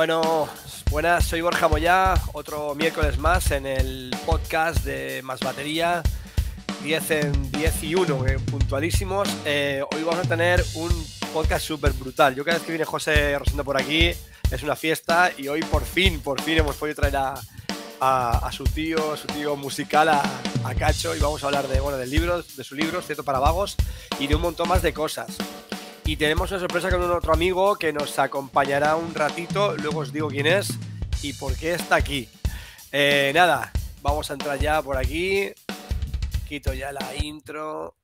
Bueno, buenas, soy Borja Moyá, otro miércoles más en el podcast de Más Batería, 10 en 10 y 1, eh, puntualísimos. Eh, hoy vamos a tener un podcast súper brutal. Yo cada vez que viene José Rosendo por aquí es una fiesta y hoy por fin, por fin hemos podido traer a, a, su tío, su tío musical, a, a, Cacho, y vamos a hablar de, bueno, del libro, de su libro, Cierto para Vagos, y de un montón más de cosas. Y tenemos una sorpresa con un otro amigo que nos acompañará un ratito, luego os digo quién es y por qué está aquí. Eh, nada, vamos a entrar ya por aquí. Quito ya la intro.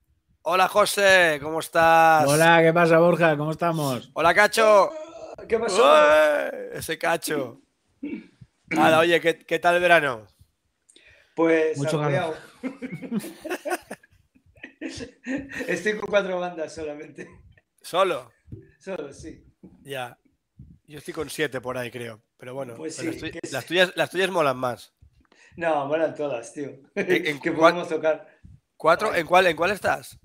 Hola José, ¿cómo estás? Hola, ¿qué pasa Borja? ¿Cómo estamos? Hola Cacho. ¿Qué pasó? Ese Cacho. Nada, oye, ¿qué, ¿qué, tal el verano? Pues Mucho calor. Estoy con cuatro bandas solamente. ¿Solo? Solo, sí. Ya. Yo estoy con siete por ahí, creo. Pero bueno, Pues pero sí, las, sí. tuyas, las tuyas molan más. No, molan todas, tío. ¿En- en que podemos tocar. ¿Cuatro? ¿En cuál, ¿En cuál estás?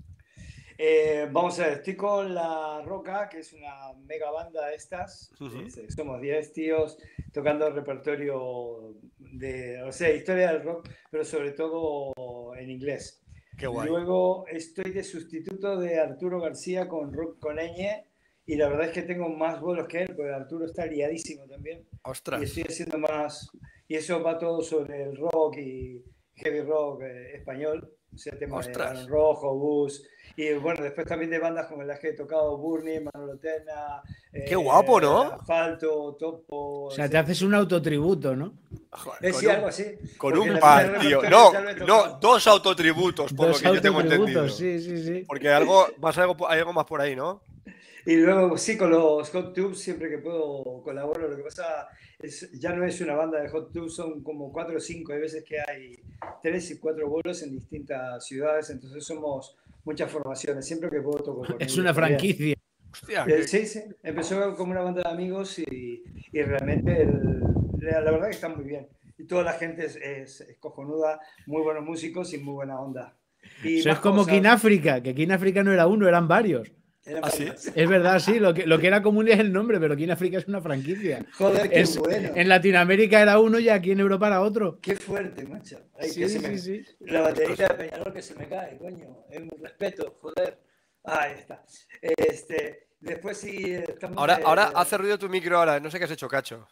Eh, vamos a ver, estoy con La Roca, que es una mega banda de estas. Somos 10 tíos tocando repertorio de, o sea, historia del rock, pero sobre todo en inglés. Qué guay. Luego estoy de sustituto de Arturo García con Rock con Ñ, y la verdad es que tengo más bolos que él, porque Arturo está liadísimo también. Ostras. Y estoy haciendo más, y eso va todo sobre el rock y heavy rock eh, español, o sea, tema Ostras. de Rojo, Bus, y bueno, después también de bandas como las que he tocado, Burnie, Manolo Tena, eh, Qué guapo, ¿no? Asfalto, Topo. O sea, te haces un autotributo, ¿no? Joder, Eh, con sí, un- algo así. Con porque un par, tío. No, no, dos autotributos, por Dos lo que yo tengo entendido. autotributos, sí, sí, sí. Porque algo, a algo, hay algo más por ahí, ¿no? Y luego sí, con los Hot Tubes siempre que puedo colaboro. Lo que pasa es ya no es una banda de Hot Tubes, son como cuatro o cinco. Hay veces que hay tres y cuatro bolos en distintas ciudades, entonces somos muchas formaciones. Siempre que puedo toco con Es una franquicia. Hostia, Eh, qué- Sí, sí. Empezó como una banda de amigos y, y realmente el- la, la verdad que está muy bien. Y toda la gente es, es, es cojonuda, muy buenos músicos y muy buena onda. Y Eso es como cosas. King África, que King África no era uno, eran varios. ¿Ah, sí? Es verdad, sí, lo que, lo que era común es el nombre, pero King África es una franquicia. Joder, qué Es- bueno. En Latinoamérica era uno y aquí en Europa era otro. Qué fuerte, macho. Ay, Sí, que se sí, me- sí. La baterita de Peñarol que se me cae, coño. Es un respeto, joder. Ahí está. Este, después sí estamos. Ahora, eh, ahora hace ruido tu micro ahora. No sé qué has hecho, Cacho.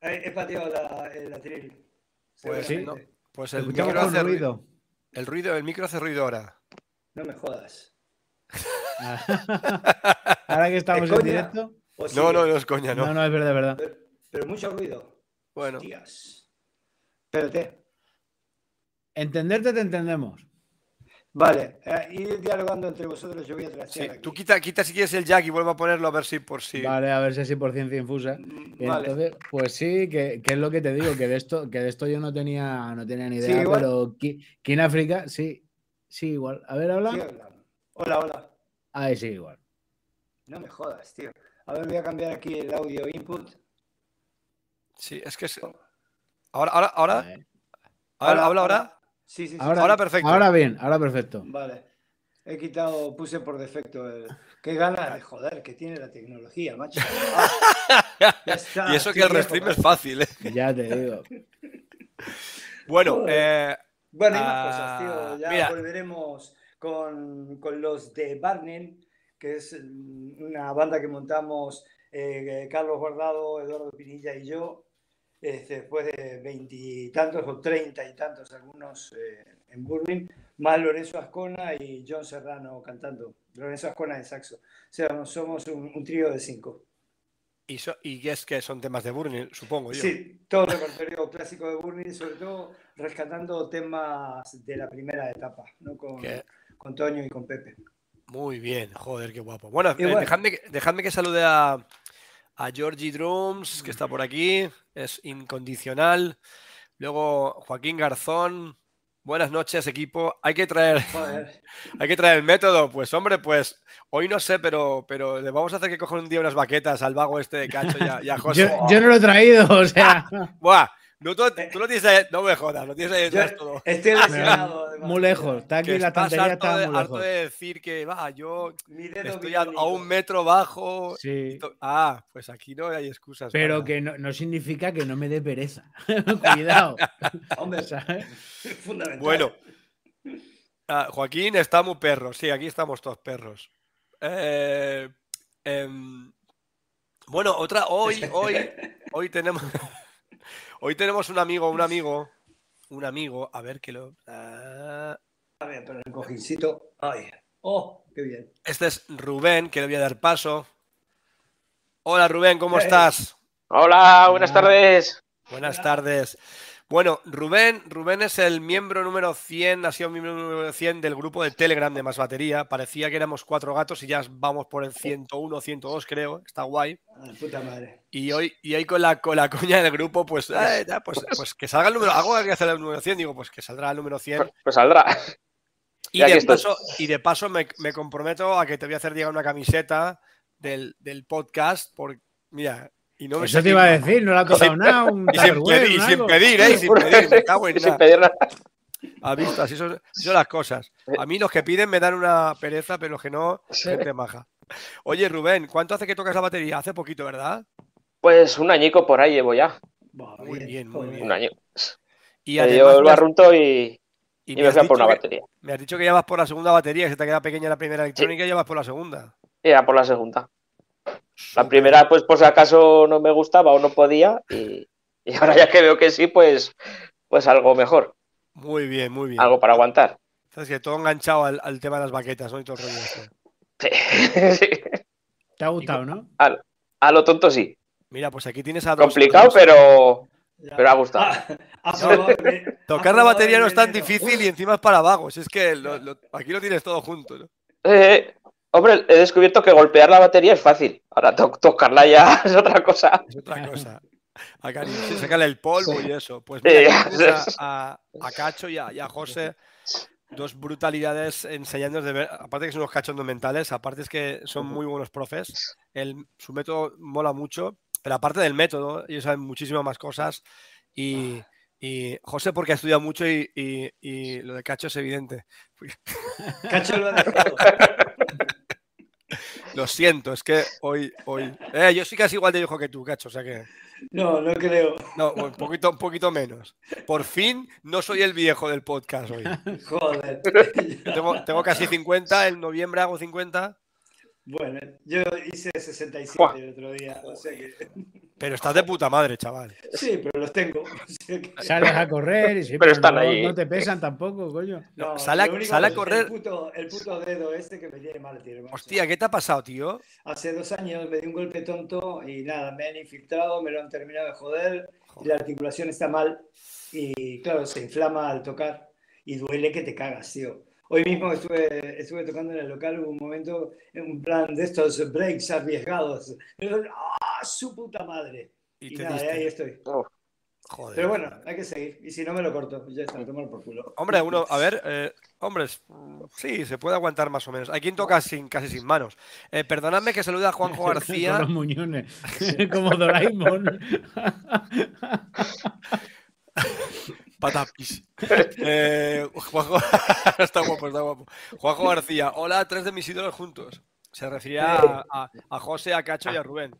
He, he pateado la, el atril. Pues sí. no. Pues el micro hace ruido. ruido. El ruido, el micro hace ruido ahora. No me jodas. Ahora que estamos ¿De en directo. ¿O sí? No, no, no es coña, No, no. no, es verdad, es verdad. Pero, pero mucho ruido. Bueno, Hostias. Espérate. Entenderte te entendemos. Vale, eh, ir dialogando entre vosotros, yo voy a sí. trastear aquí. Tú quita, quita si quieres el jack y vuelve a ponerlo a ver si por si. Vale, a ver si así por ciencia infusa. Mm, Vale. Entonces, pues sí, que, que es lo que te digo, que de esto, que de esto yo no tenía, no tenía ni Sí, idea, igual. pero Ki- King África, sí, sí, igual. A ver, habla. Sí, hola. Hola. Ahí sí, igual. No me jodas, tío. A ver, voy a cambiar aquí el audio input. Sí, es que es. Ahora, ahora, ahora. Ahora, habla ahora. Sí, sí, sí. Ahora, Ahora perfecto. Ahora bien, ahora perfecto. Vale. He quitado, puse por defecto el. Qué ganas de joder que tiene la tecnología, macho. Ah, ya está, Y eso que el restream es fácil, ¿eh? Ya te digo. Bueno, eh, Bueno, hay más Ah, cosas, tío. Ya mira. volveremos con, con los de Barnen, que es mm, una banda que montamos eh, Carlos Guardado, Eduardo Pinilla y yo, este, después de veintitantos o treinta y tantos algunos eh, en Burning, más Lorenzo Ascona y John Serrano cantando. Lorenzo Ascona en saxo. O sea, somos un, un trío de cinco. y, so- y es que son temas de Burning, supongo yo. Sí, todo el repertorio clásico de Burning, sobre todo rescatando temas de la primera etapa, ¿no? Con, Que- con Toño y con Pepe. Muy bien, joder, qué guapo. Bueno, eh, bueno. dejadme, que- dejadme que salude a, a Georgie Drums, que está por aquí, es incondicional. Luego Joaquín Garzón. Buenas noches, equipo. Hay que traer, Joder, hay que traer el método. Pues hombre, pues hoy no sé, pero, pero le vamos a hacer que coja un día unas baquetas al vago este de Cacho y a, y a José. Yo, yo no lo he traído, o sea. Buah, No, tú, tú lo tienes ahí, no me jodas, lo tienes ahí detrás todo. estoy lesionado. además. Muy lejos. Está Que aquí la estás estantería, harto está de, muy harto lejos. de decir que va, yo estoy a, un metro bajo. Sí. To- Ah, pues aquí no hay excusas. Pero para- que no, no significa que no me dé pereza. Cuidado. Hombre, ¿sabes? fundamental. Bueno, ah, Joaquín está muy perro. Sí, aquí estamos todos perros. Eh, em, bueno, otra, hoy, hoy, hoy tenemos, hoy tenemos un amigo, un amigo, un amigo, a ver que lo. ah, A ver, pero el cojincito. Ay. Oh, qué bien. este es Rubén, que le voy a dar paso. Hola Rubén, ¿cómo estás? Hola, buenas Hola. tardes. Buenas Hola. tardes. Bueno, Rubén, Rubén es el miembro número 100, ha sido miembro número 100 del grupo de Telegram de Más Batería. Parecía que éramos cuatro gatos y ya vamos por el 101, 102 creo. Está guay. Ay, puta madre. Y hoy, y hoy con, la, con la coña del grupo, pues, eh, ya, pues, pues que salga el número, algo que hacer el número 100, digo, pues que saldrá el número 100. Pues, pues saldrá. Y de paso, y de paso me, me comprometo a que te voy a hacer llegar una camiseta del, del podcast. Por, mira, y no me Eso te iba a decir, no le ha tocado nada. Un Y sin, pedir, y sin pedir, ¿eh? Sin pedir, me cago en Y sin pedir nada. ¿Has visto? Así son, así son las cosas. A mí los que piden me dan una pereza, pero los que no, gente maja. Oye, Rubén, ¿cuánto hace que tocas la batería? Hace poquito, ¿verdad? Pues un añico por ahí llevo ya. Muy bien, muy bien. Un año. Y Me además dio el barrunto y, y y me me a por una que- batería. Me has dicho que ya vas por la segunda batería, que se te queda pequeña la primera electrónica y ya vas por la segunda. Y era por la segunda. La primera, pues por si acaso no me gustaba o no podía. Y, y ahora ya que veo que sí, pues, pues algo mejor. Muy bien, muy bien. Algo para aguantar. Sabes que todo enganchado al, al tema de las baquetas, ¿no? Y todo el rollo este. Sí. Te ha gustado, ¿no? A lo tonto sí. Mira, pues aquí tienes a dos. Complicado, dos- pero, Ya. pero ha gustado. Ah, ha Tocar la batería no es tan difícil y encima es para vagos. Es que lo- lo- aquí lo tienes todo junto, ¿no? Eh, hombre, he descubierto que golpear la batería es fácil. Ahora to- tocarla ya es otra cosa. Es otra cosa. Acá sí, sacarle el polvo y eso. Pues Sí, mira, a, a- a Cacho y a, y a José, dos brutalidades enseñándonos de ver, aparte que son unos cachondos mentales, aparte es que son muy buenos profes, el, su método mola mucho, pero aparte del método, ellos saben muchísimas más cosas y, y José porque ha estudiado mucho y, y- y lo de Cacho es evidente. Cacho lo ha dejado. Lo siento, es que hoy, hoy, eh, yo soy casi igual de viejo que tú, Cacho, o sea que... No, no creo. No, un poquito, un poquito menos. Por fin no soy el viejo del podcast hoy. Joder. Tengo, tengo casi 50, en noviembre hago 50, Bueno, yo hice 67 Buah. el otro día. O sea que... pero estás de puta madre, chaval. Sí, pero los tengo. O sea que- Sales a correr y sí, Pero están no, ahí. no te pesan tampoco, coño. No, sale a- sale a correr- El puto, el puto dedo este que me tiene mal, tío. Hostia, ¿qué te ha pasado, tío? Hace dos años me di un golpe tonto y nada, me han infiltrado, me lo han terminado de joder y la articulación está mal y claro, se inflama al tocar y duele que te cagas, tío. Hoy mismo estuve, estuve tocando en el local, hubo un momento, en un plan de estos breaks arriesgados. ¡Ah, su puta madre! Y Y te nada, diste. ahí estoy. Joder. Pero bueno, hay que seguir. Y si no me lo corto, ya está, tomar por culo. Hombre, uno, a ver, eh, hombres, mm, sí, se puede aguantar más o menos. Hay quien toca sin, casi sin manos. Eh, perdonadme que salude a Juanjo Con García. los muñones. Como Doraemon. Patapis. Eh, Juanjo, está guapo, está guapo. Juanjo García, hola, tres de mis ídolos juntos. Se refería a, a- a José, a Cacho y a Rubén.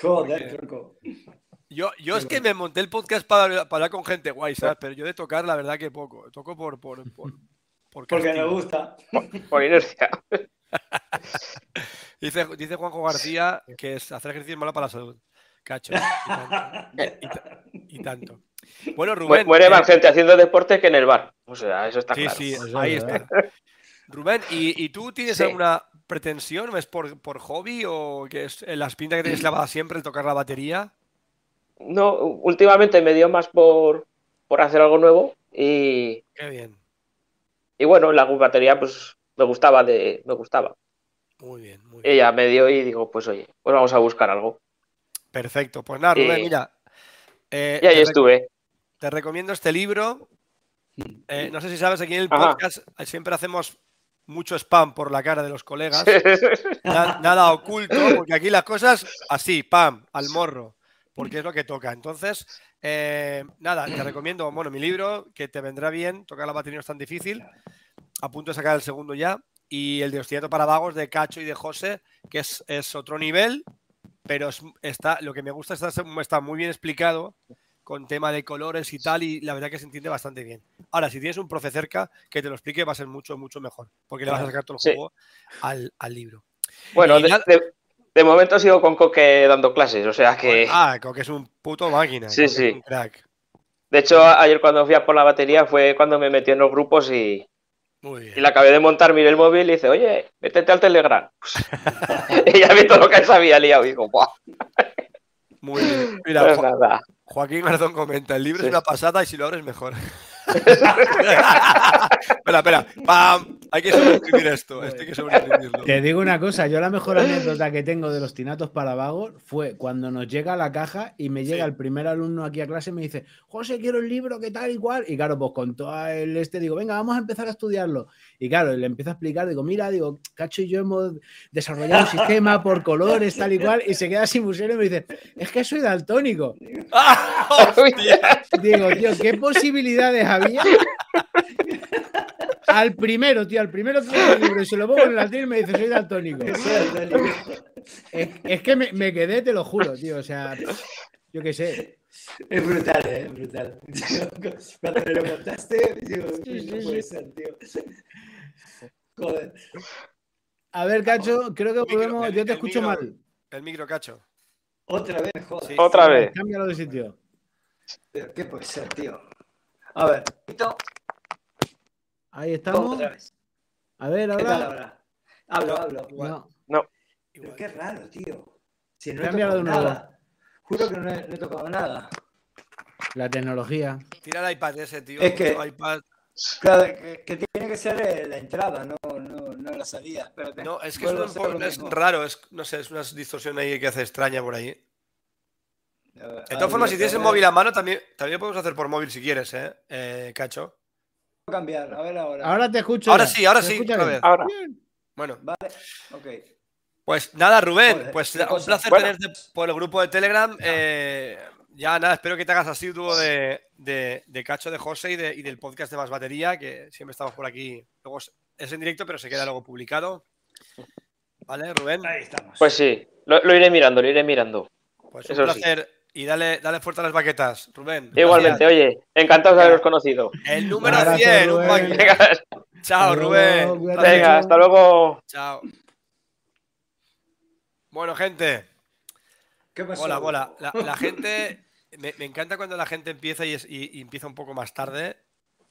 Joder, tronco. Yo, yo es que me monté el podcast para, para hablar con gente guay, ¿sabes? Pero yo de tocar, la verdad que poco. Toco por. por, por, por Porque me gusta. Por inercia. Dice, dice Juanjo García que es hacer ejercicio es malo para la salud. Cacho. Y tanto. Y, ta- y tanto. Bueno, Rubén. Muere eh, más gente haciendo deporte que en el bar. O sea, eso está Sí, claro. sí, Eso ahí es está. Rubén, ¿y, y tú tienes Sí. alguna pretensión? ¿Es por, por hobby o que es la espinta que tienes clavada siempre el tocar la batería? No, últimamente me dio más por, por hacer algo nuevo y, Qué bien, y bueno, la batería pues me gustaba de, me gustaba. muy bien, muy bien. Ella me dio y digo, pues oye, pues vamos a buscar algo. Perfecto. Pues nada, Rubén, Y- mira. eh, Y ahí estuve. Te recomiendo este libro. Eh, no sé si sabes, aquí en el podcast eh, siempre hacemos mucho spam por la cara de los colegas. Na- nada oculto, porque aquí las cosas así, pam, al morro. porque es lo que toca. Entonces, eh, nada, te recomiendo, bueno, mi libro, que te vendrá bien, tocar la batería no es tan difícil, a punto de sacar el segundo ya, y el de Ostinato para Vagos de Cacho y de José, que es, es otro nivel, pero es- está, lo que me gusta está, está muy bien explicado con tema de colores y tal, y la verdad que se entiende bastante bien. Ahora, si tienes un profe cerca que te lo explique, va a ser mucho, mucho mejor, porque le vas a sacar todo el Sí. juego al, al libro. Bueno, Y de, de- de momento sigo con Coque dando clases, o sea que. Ah, que es un puto máquina. Sí, Coque es sí. un crack. De hecho, ayer cuando fui a por la batería fue cuando me metí en los grupos y, y la acabé de montar, miré el móvil y dice, oye, métete al Telegram. y ya vi todo lo que se había liado y digo, ¡buah! Muy bien. Mira, Pues. Joaquín Garzón comenta, el libro Sí. es una pasada y si lo abres mejor. Espera, espera. ¡Pam! Hay que sobreescribir esto. Esto hay que sobreescribirlo. Te digo una cosa, yo la mejor anécdota que tengo de los tinatos para vagos fue cuando nos llega la caja y me llega Sí. el primer alumno aquí a clase y me dice, José, quiero el libro, ¿qué tal y cual? Y claro, pues con todo el este digo, venga, vamos a empezar a estudiarlo. Y claro, le empiezo a explicar, digo, mira, digo, Cacho y yo hemos desarrollado un sistema por colores, tal y cual, y se queda sin museo y me dice, es que soy daltónico. ¡Ah! Digo, tío, ¿qué posibilidades había? Al primero, tío, al primero que el libro y se lo pongo en el altar y me dice, soy daltónico. Es, es que me, me quedé, te lo juro, tío. O sea, yo qué sé. Es brutal, ¿eh? es brutal. Cuando me lo contaste, digo, Sí, sí, no puede sí. ser, tío. Joder. A ver, Cacho, creo que Micro, podemos. el- Yo te escucho micro. mal. El micro cacho. Otra vez, joder. Sí. Otra vez. Cámbialo de sitio. ¿Qué puede ser, tío? A ver, Tito, Ahí estamos. otra vez. A ver, ¿Qué tal ahora. Hablo, hablo. No. Pero qué raro, tío. Si no he tocado de nuevo. nada. Juro que no he, no he tocado nada. La tecnología. Tira el iPad ese, tío. Es que- iPad. Claro, que, que tiene que ser eh, la entrada, no, no, no la salida. Espérate. No, es que es, un raro, es, no sé, es una distorsión ahí que hace extraña por ahí. Ver, De todas formas, si tienes el móvil a mano, también, también podemos hacer por móvil si quieres, ¿eh? Eh, Cacho. cambiar, a ver ahora. Ahora te escucho. Ahora ya. sí, ahora ¿Se sí. Ahora. Bueno, Vale, ok. pues nada, Rubén, Joder, pues un cosa. placer Bueno. tenerte por el grupo de Telegram. Eh, ya nada, espero que te hagas asiduo de, de, de Cacho, de José y, de- y del podcast de Más Batería, que siempre estamos por aquí. Luego es- en directo, pero se queda luego publicado. ¿Vale, Rubén? Ahí estamos. Pues sí, lo, lo iré mirando, lo iré mirando. Pues un eso sí. Y dale, dale fuerte a las baquetas, Rubén. Igualmente, oye, encantado de haberos conocido. El número Un abrazo, 100, un Rubén. Venga, Chao, Rubén. Un venga, hasta luego. Chao. Bueno, gente, ¿Qué pasó? hola, hola. La, la gente, me, me encanta cuando la gente empieza y, es- y- y empieza un poco más tarde,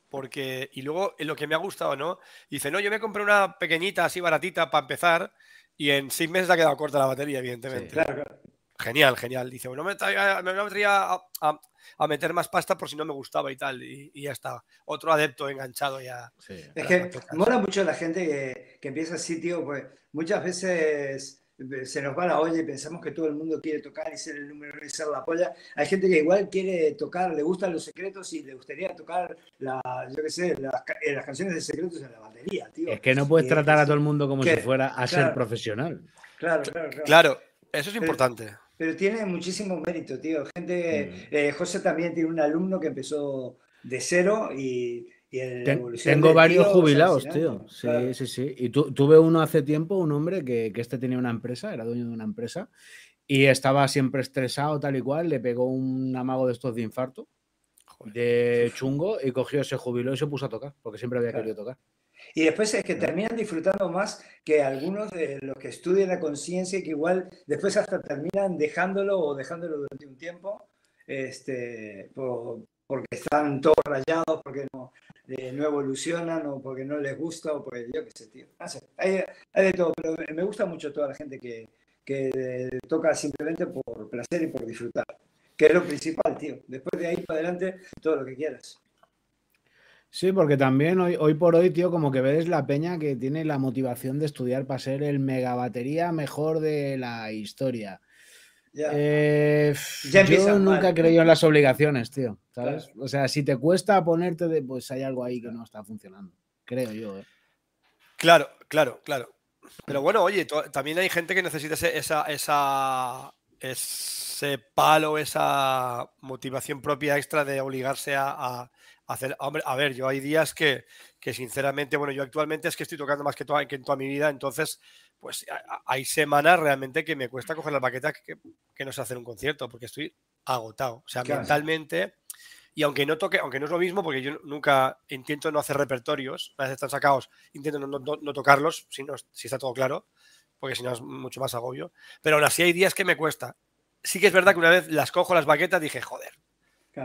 porque, y luego lo que me ha gustado, ¿no? Dice, no, yo me compré una pequeñita, así baratita, para empezar, y en seis meses ha quedado corta la batería, evidentemente. Claro, claro. Genial, genial. Dice, bueno, me, traiga- me metería a, a- a meter más pasta por si no me gustaba y tal, y, y ya está. Otro adepto enganchado ya. Sí. Es que mola mucho la gente que, que empieza así, tío, pues muchas veces se nos va la olla y pensamos que todo el mundo quiere tocar y ser el número uno y ser la polla. Hay gente que igual quiere tocar, le gustan los secretos y le gustaría tocar, la, yo qué sé, las, ca- eh, las canciones de secretos en la batería, tío. Es que no puedes Y- tratar a todo el mundo como que- si fuera a ser profesional. Claro, claro, claro. Claro, eso es importante. Pero tiene muchísimo mérito, tío. Gente, Mm. eh, José también tiene un alumno que empezó de cero y, y en la Ten- tengo varios tío, o sea, jubilados, tío. Sí, Claro. sí, sí. Y tu- tuve uno hace tiempo, un hombre que, que este tenía una empresa, era dueño de una empresa, y estaba siempre estresado, tal y cual, le pegó un amago de estos de infarto, Joder. de chungo, y cogió, se jubiló y se puso a tocar, porque siempre había Claro. querido tocar. Y después es que terminan disfrutando más que algunos de los que estudian la conciencia y que igual después hasta terminan dejándolo o dejándolo durante un tiempo este, por- porque están todos rayados, porque no, eh, no evolucionan o porque no les gusta o porque yo qué sé, tío. No sé, hay, hay de todo, pero me- gusta mucho toda la gente que, que eh, toca simplemente por placer y por disfrutar, que es lo principal, tío. Después de ahí para adelante, todo lo que quieras. Sí, porque también hoy, hoy por hoy, tío, como que ves la peña que tiene la motivación de estudiar para ser el mega batería mejor de la historia. Ya. Eh, Ya yo nunca he creído en las obligaciones, tío. ¿Sabes? Claro. O sea, si te cuesta ponerte de, pues hay algo ahí que no está funcionando. Creo yo, ¿eh? Claro, claro, claro. Pero bueno, oye, también hay gente que necesita ese- esa, esa, ese palo, esa motivación propia extra de obligarse a, hacer. Hombre, a ver, yo hay días que, que, sinceramente, bueno, yo actualmente es que estoy tocando más que, toda, que en toda mi vida, entonces, pues hay semanas realmente que me cuesta coger la baqueta que, que no sé hacer un concierto, porque estoy agotado. O sea, mentalmente. Y aunque no toque, aunque no es lo mismo, porque yo nunca intento no hacer repertorios, una vez están sacados, intento no, no, tocarlos, si, no, si está todo claro, porque si no es mucho más agobio. Pero aún así hay días que me cuesta. Sí que es verdad que una vez las cojo las baquetas dije, joder,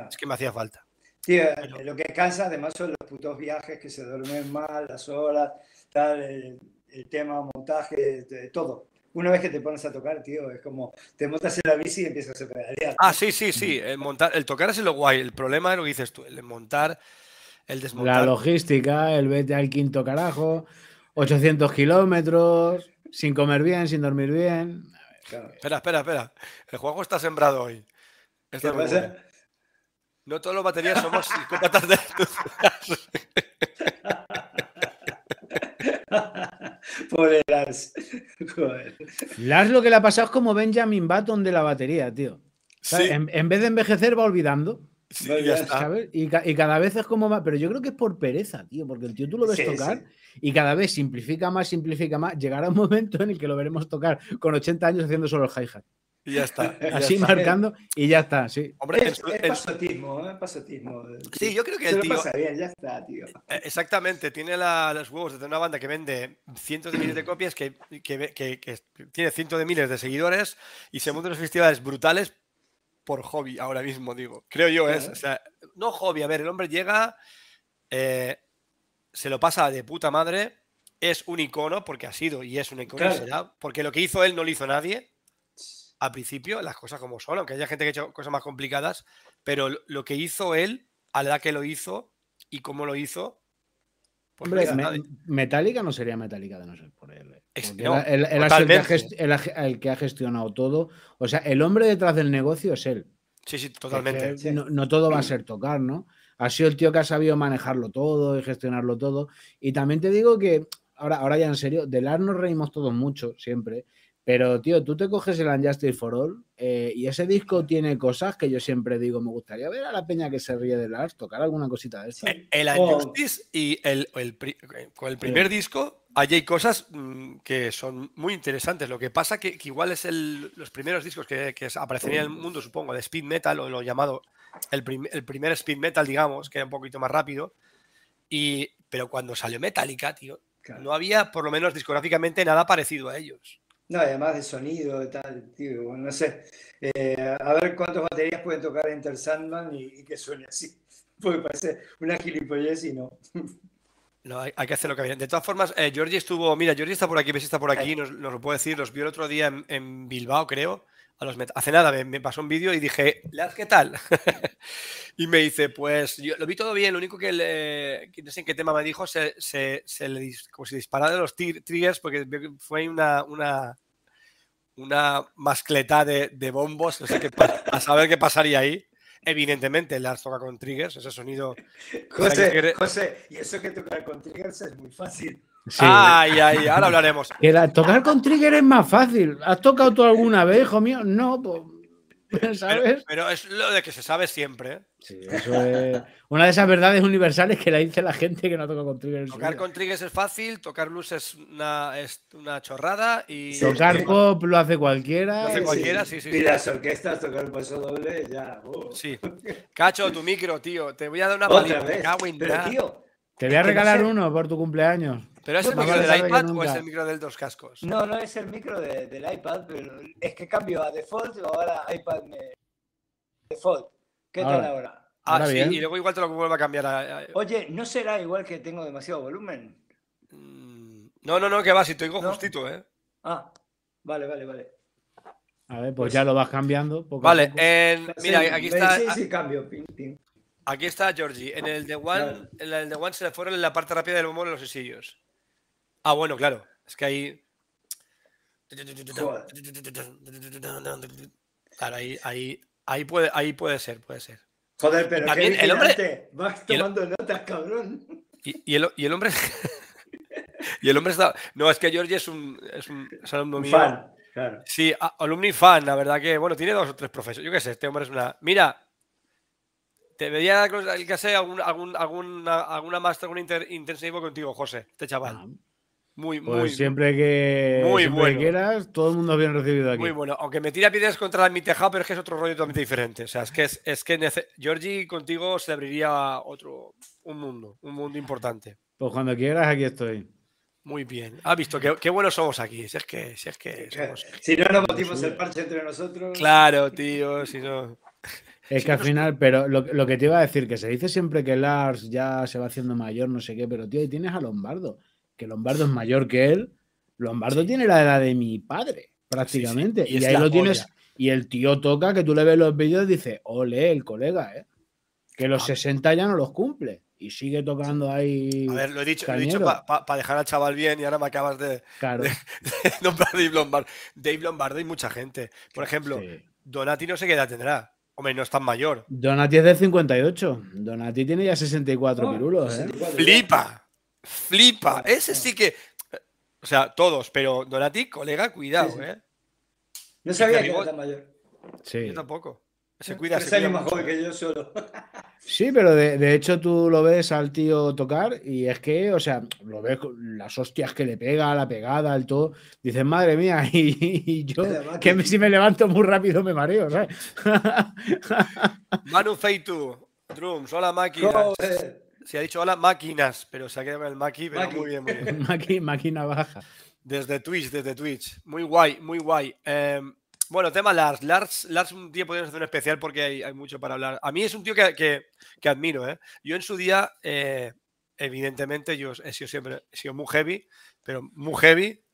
es que me hacía falta. Tío, lo que cansa además son los putos viajes que se duermen mal, las horas, tal, el, el tema montaje, de, todo una vez que te pones a tocar, tío, es como te montas en la bici y empiezas a pedalear. Ah, sí, sí, sí. El, montar, el tocar es lo guay. El problema es lo que dices tú, el montar, el desmontar. La logística, el vete al quinto carajo, 800 kilómetros, sin comer bien, sin dormir bien. Espera, espera, espera. El juego está sembrado hoy. ¿Qué pasa? No todos los baterías somos psicópatas de Pobre Lars. Lars lo que le ha pasado es como Benjamin Button de la batería, tío. En, vez de envejecer va olvidando. Y, cada vez es como más. Pero yo creo que es por pereza, tío. Porque el tío tú lo ves tocar y cada vez simplifica más, simplifica más. Llegará un momento en el que lo veremos tocar con 80 años haciendo solo el hi-hat. Y ya está. Así marcando y ya está, sí. Hombre, es, pasotismo, ¿eh? pasotismo. Sí, yo creo que el tío. Pasa bien, ya está, tío. Eh, exactamente, tiene los huevos de una banda que vende cientos de miles de copias, que, tiene cientos de miles de seguidores y se monta unos festivales brutales por hobby ahora mismo, digo. Creo yo, es. O sea, no hobby, a ver, el hombre llega, eh, se lo pasa de puta madre, es un icono, porque ha sido y es un icono, será, porque lo que hizo él no lo hizo nadie al principio las cosas como son, aunque haya gente que ha hecho cosas más complicadas, pero lo que hizo él, a la edad que lo hizo y cómo lo hizo. Pues Hombre, Metallica no sería Metallica de no ser por él. él, el, que ha gestionado todo. O sea, el hombre detrás del negocio es él. Sí, sí, totalmente. No, todo va a ser tocar, ¿no? Ha sido el tío que ha sabido manejarlo todo y gestionarlo todo. Y también te digo que, ahora, ahora ya en serio, de Lars nos reímos todos mucho, siempre. Pero, tío, tú te coges el Unjustice for All eh, y ese disco tiene cosas que yo siempre digo, me gustaría ver a la peña que se ríe de Lars, tocar alguna cosita de esta. El, Unjustice y el, con el primer disco hay cosas mm, que son muy interesantes. Lo que pasa que, que igual es los primeros discos que, que, aparecerían en el mundo, supongo, de speed metal o lo llamado el, primer speed metal, digamos, que era un poquito más rápido. Y, pero cuando salió Metallica, tío, no había, por lo menos discográficamente, nada parecido a ellos. No, además de sonido y tal, tío, no sé. Eh, a ver cuántas baterías pueden tocar Enter Sandman y, que suene así. Porque parece una gilipollez y no. No, hay, que hacer lo que había. De todas formas, eh, Georgie estuvo, mira, Georgie está por aquí, ves si está por aquí, nos, lo puede decir, los vio el otro día en, Bilbao, creo. A los hace nada me, pasó un vídeo y dije, ¿qué tal? y me dice, pues yo lo vi todo bien, lo único que, le, no sé en qué tema me dijo, se, se, se le como si disparara de los triggers porque fue una, una, una mascleta de, de bombos, no sé qué, a saber qué pasaría ahí. Evidentemente, las toca con triggers, ese sonido. José, José, y eso que tocar con triggers es muy fácil. Ay, ay, ahora hablaremos. tocar con trigger es más fácil. ¿Has tocado tú alguna vez, hijo mío? No, pues. ¿sabes? Pero, es lo de que se sabe siempre. ¿eh? Sí, eso es una de esas verdades universales que la dice la gente que no toca con triggers. Tocar con triggers es fácil, tocar blues es una, es una chorrada y. Tocar pop lo hace cualquiera. Lo hace cualquiera, sí, sí. y las orquestas, tocar el paso doble, ya. Oh. Sí. Cacho, tu micro, tío. Te voy a dar una paliza. Te voy a regalar uno por tu cumpleaños. ¿Pero es el micro del iPad o es el micro del dos cascos? No, no es el micro del iPad, pero es que cambio a default o ahora iPad me... default. ¿Qué tal ahora? Ah, sí, y luego igual te lo vuelvo a cambiar. Oye, ¿no será igual que tengo demasiado volumen? Mm, no, no, no, que va, si te oigo justito, ¿eh? Ah, vale, vale, vale. A ver, pues, ya lo vas cambiando. vale, mira, aquí está. Sí, sí, cambio. Aquí está Georgie. En el de One, en el de One se le fueron en la parte rápida del humor en los sencillos. Ah, bueno, claro. Es que ahí. Claro, ahí, ahí, ahí, puede, ahí puede ser, puede ser. Joder, pero también el hombre. Vas tomando notas, cabrón. Y, el, y el hombre. y el hombre está. No, es que George es un, es un, es un Fan. Claro. Sí, a- alumni fan, la verdad que, bueno, tiene dos o tres profesores. Yo qué sé, este hombre es una. Mira, te el que sea algún, algún, alguna, alguna máster, algún inter- intensivo contigo, José, este chaval. Ah, Muy, pues muy, siempre que, muy siempre que quieras, todo el mundo bien recibido aquí. muy bueno. Aunque me tira piedras contra mi tejado, pero es que es otro rollo totalmente diferente. O sea, es que es, es que nece- Georgie contigo se abriría otro, un mundo, un mundo importante. Pues cuando quieras, aquí estoy. Muy bien. Ha visto qué, qué buenos somos aquí. Si es que, si es que somos. Si no nos batimos el parche entre nosotros. Claro, tío, si no. Es que al final, pero lo, lo que te iba a decir, que se dice siempre que Lars ya se va haciendo mayor, no sé qué, pero tío, ahí tienes a Lombardo, que Lombardo es mayor que él. Lombardo tiene la edad de mi padre, prácticamente. Y Y, ahí lo tienes. Y el tío toca, que tú le ves los vídeos y dices, ole, el colega, ¿eh? Que los Ah. 60 ya no los cumple. Y sigue tocando ahí. A ver, lo he dicho, lo he dicho para dejar al chaval bien y ahora me acabas de Claro. nombrar Dave Lombardo. Dave Lombardo hay mucha gente. Por ejemplo, sí. Donati no sé qué edad tendrá. Hombre, no es tan mayor. Donati es del 58. Donati tiene ya 64 Oh, pirulos, ¿eh? 64 ya. Flipa. Flipa. Ese sí que. O sea, todos, pero Donati, colega, cuidado, Sí, sí. ¿eh? No sabía que digo- era tan mayor. Sí. Yo tampoco. Se cuida, Tres se cuida años más joven ¿eh? que yo solo. Sí, pero de, de hecho tú lo ves al tío tocar y es que, o sea, lo ves con las hostias que le pega, la pegada, el todo. Dices, madre mía, y, y yo, que si me levanto muy rápido me mareo, ¿sabes? Manu Feitu, Drums, hola máquinas. Se ha dicho hola máquinas, pero se ha quedado con el maqui, pero Maqui. muy bien, muy bien. Maqui- máquina baja. Desde Twitch, desde Twitch. Muy guay, muy guay. Eh, bueno, tema Lars. Lars. Lars un día podríamos hacer un especial porque hay, hay mucho para hablar. A mí es un tío que, que- que admiro. ¿eh? Yo en su día, eh, evidentemente, yo he sido siempre he sido muy heavy, pero muy heavy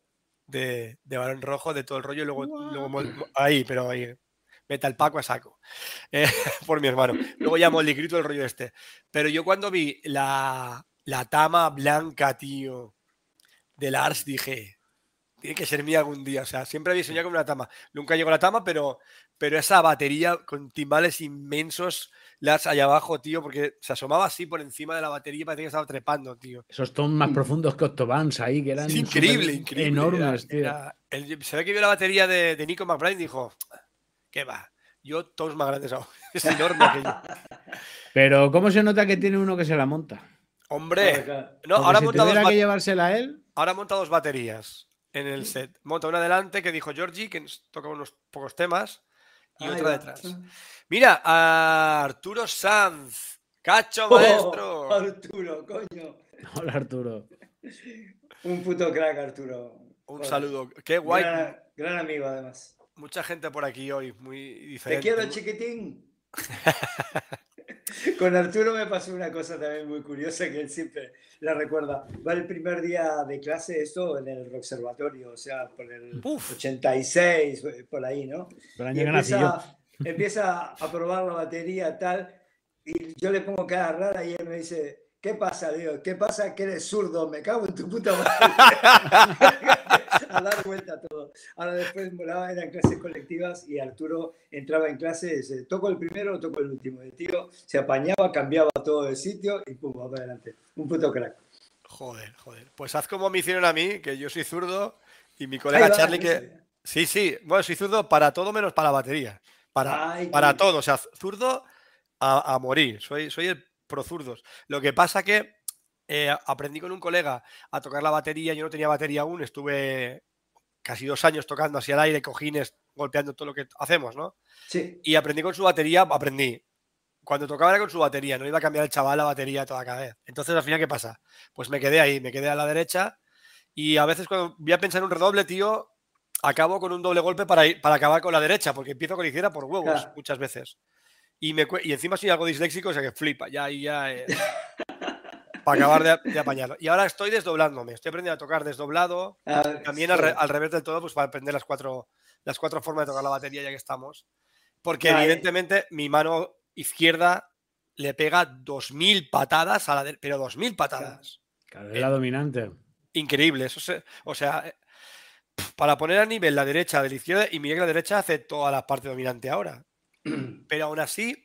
de, de balón rojo, de todo el rollo. y Luego, luego ahí, pero ahí. Metal Paco a saco. eh, por mi hermano. Luego ya Molly Crew, todo el rollo este. Pero yo cuando vi la, la tama blanca, tío, de Lars, dije, tiene que ser mía algún día. O sea, siempre había soñado con una tama. Nunca llegó la tama, pero, pero esa batería con timbales inmensos, Lars allá abajo, tío, porque se asomaba así por encima de la batería y parecía que estaba trepando, tío. Esos tonos más profundos que Octobans ahí, que eran increíble, increíble. enormes, Era- tío. era- el- se ve que vio la batería de, de Nico McBride y dijo, ¿qué va? Yo, todos más grandes aún. Es enorme aquello. Pero ¿cómo se nota que tiene uno que se la monta? Hombre, no, ahora si monta, dos que llevársela él, ahora monta dos baterías en el set. Monta una delante que dijo Georgie, que nos toca unos pocos temas, y Ahí otra detrás. Mira, a Arturo Sanz, cacho Oh, maestro. Arturo, coño. hola Arturo. Un puto crack, Arturo. Un Joder. saludo. Qué guay. Gran, gran amigo, además. Mucha gente por aquí hoy, muy Te diferente. quiero, muy- chiquitín. Con Arturo me pasó una cosa también muy curiosa que él siempre la recuerda. Va el primer día de clase, esto en el observatorio, o sea, por el Uf. 86, por ahí, ¿no? Y empieza, empieza a probar la batería, tal, y yo le pongo cara rara y él me dice, ¿qué pasa, Dios? ¿Qué pasa que eres zurdo? Me cago en tu puta madre. a dar vuelta a todo. Ahora después molaba, eran clases colectivas y Arturo entraba en clase y dice, ¿toco el primero o toco el último? El tío se apañaba, cambiaba todo de sitio y pum, va para adelante. Un puto crack. Joder, joder. Pues haz como me hicieron a mí, que yo soy zurdo, y mi colega va, Charlie, que. Sí, sí, bueno, soy zurdo para todo menos para la batería. Para, Ay, para todo, o sea, zurdo a, a morir. Soy, soy el pro zurdos. Lo que pasa que eh, aprendí con un colega a tocar la batería. Yo no tenía batería aún, estuve casi dos años tocando así al aire, cojines, golpeando todo lo que hacemos, ¿no? Sí, Y aprendí con su batería, aprendí. Cuando tocaba era con su batería, no iba a cambiar el chaval la batería toda cada vez. Entonces, al final, ¿qué pasa? Pues me quedé ahí, me quedé a la derecha y a veces cuando voy a pensar en un redoble, tío, acabo con un doble golpe para, ir- para acabar con la derecha, porque empiezo con la izquierda por huevos Claro. muchas veces. Y, me, cue- y encima soy algo disléxico, o sea que flipa, ya, ya. eh, para acabar de, de apañarlo. Y ahora estoy desdoblándome, estoy aprendiendo a tocar desdoblado, Ah, también al, re- sí. al revés del todo, pues para aprender las cuatro, las cuatro formas de tocar la batería ya que estamos. Porque Ya, eh. evidentemente mi mano izquierda le pega 2.000 patadas a la de- pero 2.000 patadas. Claro, es la dominante. Increíble. Eso se- o sea, eh, para poner a nivel la derecha de la izquierda, y mira que la derecha hace toda la parte dominante ahora. Pero aún así,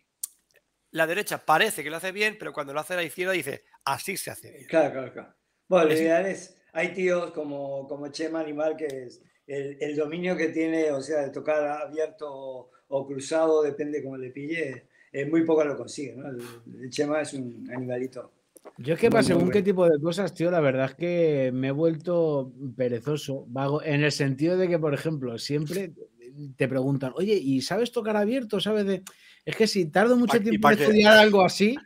la derecha parece que lo hace bien, pero cuando lo hace la izquierda dice, así se hace bien. Claro, claro, claro. Bueno, lo ideal es, hay tíos como, como Chema Animal que es- el, el dominio que tiene, o sea, de tocar abierto o, o cruzado, depende cómo le pille, es muy poco lo consigue, ¿no? El, el Chema es un animalito. Yo es que para según qué tipo de cosas, tío, la verdad es que me he vuelto perezoso, vago, en el sentido de que, por ejemplo, siempre te preguntan, oye, ¿y sabes tocar abierto? ¿Sabes de...? Es que si tardo mucho tiempo en estudiar algo así,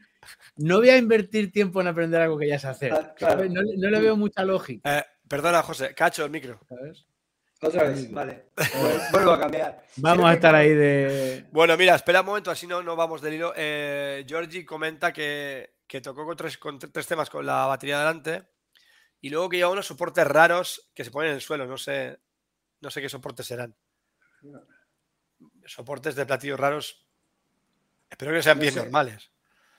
no voy a invertir tiempo en aprender algo que ya sé hacer. Ah. No, le- no le veo mucha lógica, Eh, perdona, José, cacho el micro. ¿sabes? Otra vez, vale. Vuelvo a cambiar. Vamos a estar ahí de... Bueno, mira, espera un momento, así no, no vamos del hilo. Eh, Georgie comenta que, que tocó con tres, con tres temas con la batería delante y luego que lleva unos soportes raros que se ponen en el suelo. No sé, no sé qué soportes serán. Soportes de platillos raros. Espero que sean No bien sé. normales.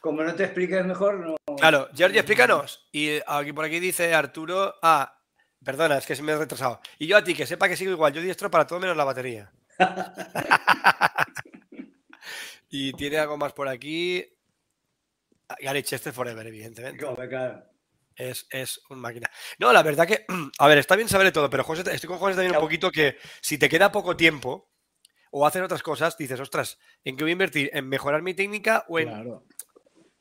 Como no te expliques mejor, no. Claro, Georgie, explícanos. Y aquí por aquí dice Arturo. Ah, perdona, es que se me he retrasado. Y yo a ti, que sepa que sigo igual. Yo diestro para todo menos la batería. y tiene algo más por aquí. Gary Chester Forever, evidentemente. Claro. Es, es un máquina. No, la verdad que, a ver, está bien saber de todo, pero José, estoy con José también un poquito que si te queda poco tiempo o hacer otras cosas, dices, ostras, ¿en qué voy a invertir? ¿En mejorar mi técnica o en Claro.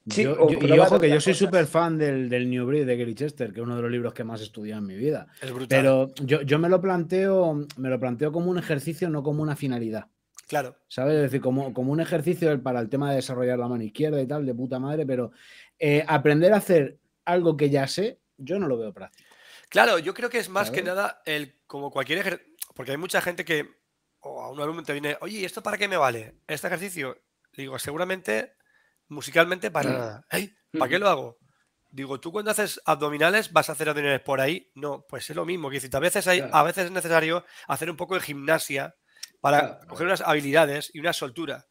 Sí, Yo- y ojo que yo soy súper fan del, del New Breed de Gary Chester, que es uno de los libros que más he estudiado en mi vida. Es brutal. Pero yo, yo me lo planteo, me lo planteo como un ejercicio, no como una finalidad. Claro. ¿Sabes? Es decir, como, como un ejercicio para el tema de desarrollar la mano izquierda y tal, de puta madre, pero eh, aprender a hacer algo que ya sé, yo no lo veo práctico. Claro, yo creo que es más que nada el como cualquier ejercicio, porque hay mucha gente que, o a un alumno te viene, oye, ¿y esto para qué me vale? Este ejercicio, digo, seguramente musicalmente para Mm. nada. "Ey, ¿Para qué lo hago? Digo, tú cuando haces abdominales vas a hacer abdominales por ahí. No, pues es lo mismo. decir, a veces, hay, Claro. a veces es necesario hacer un poco de gimnasia para Claro. coger unas habilidades y una soltura.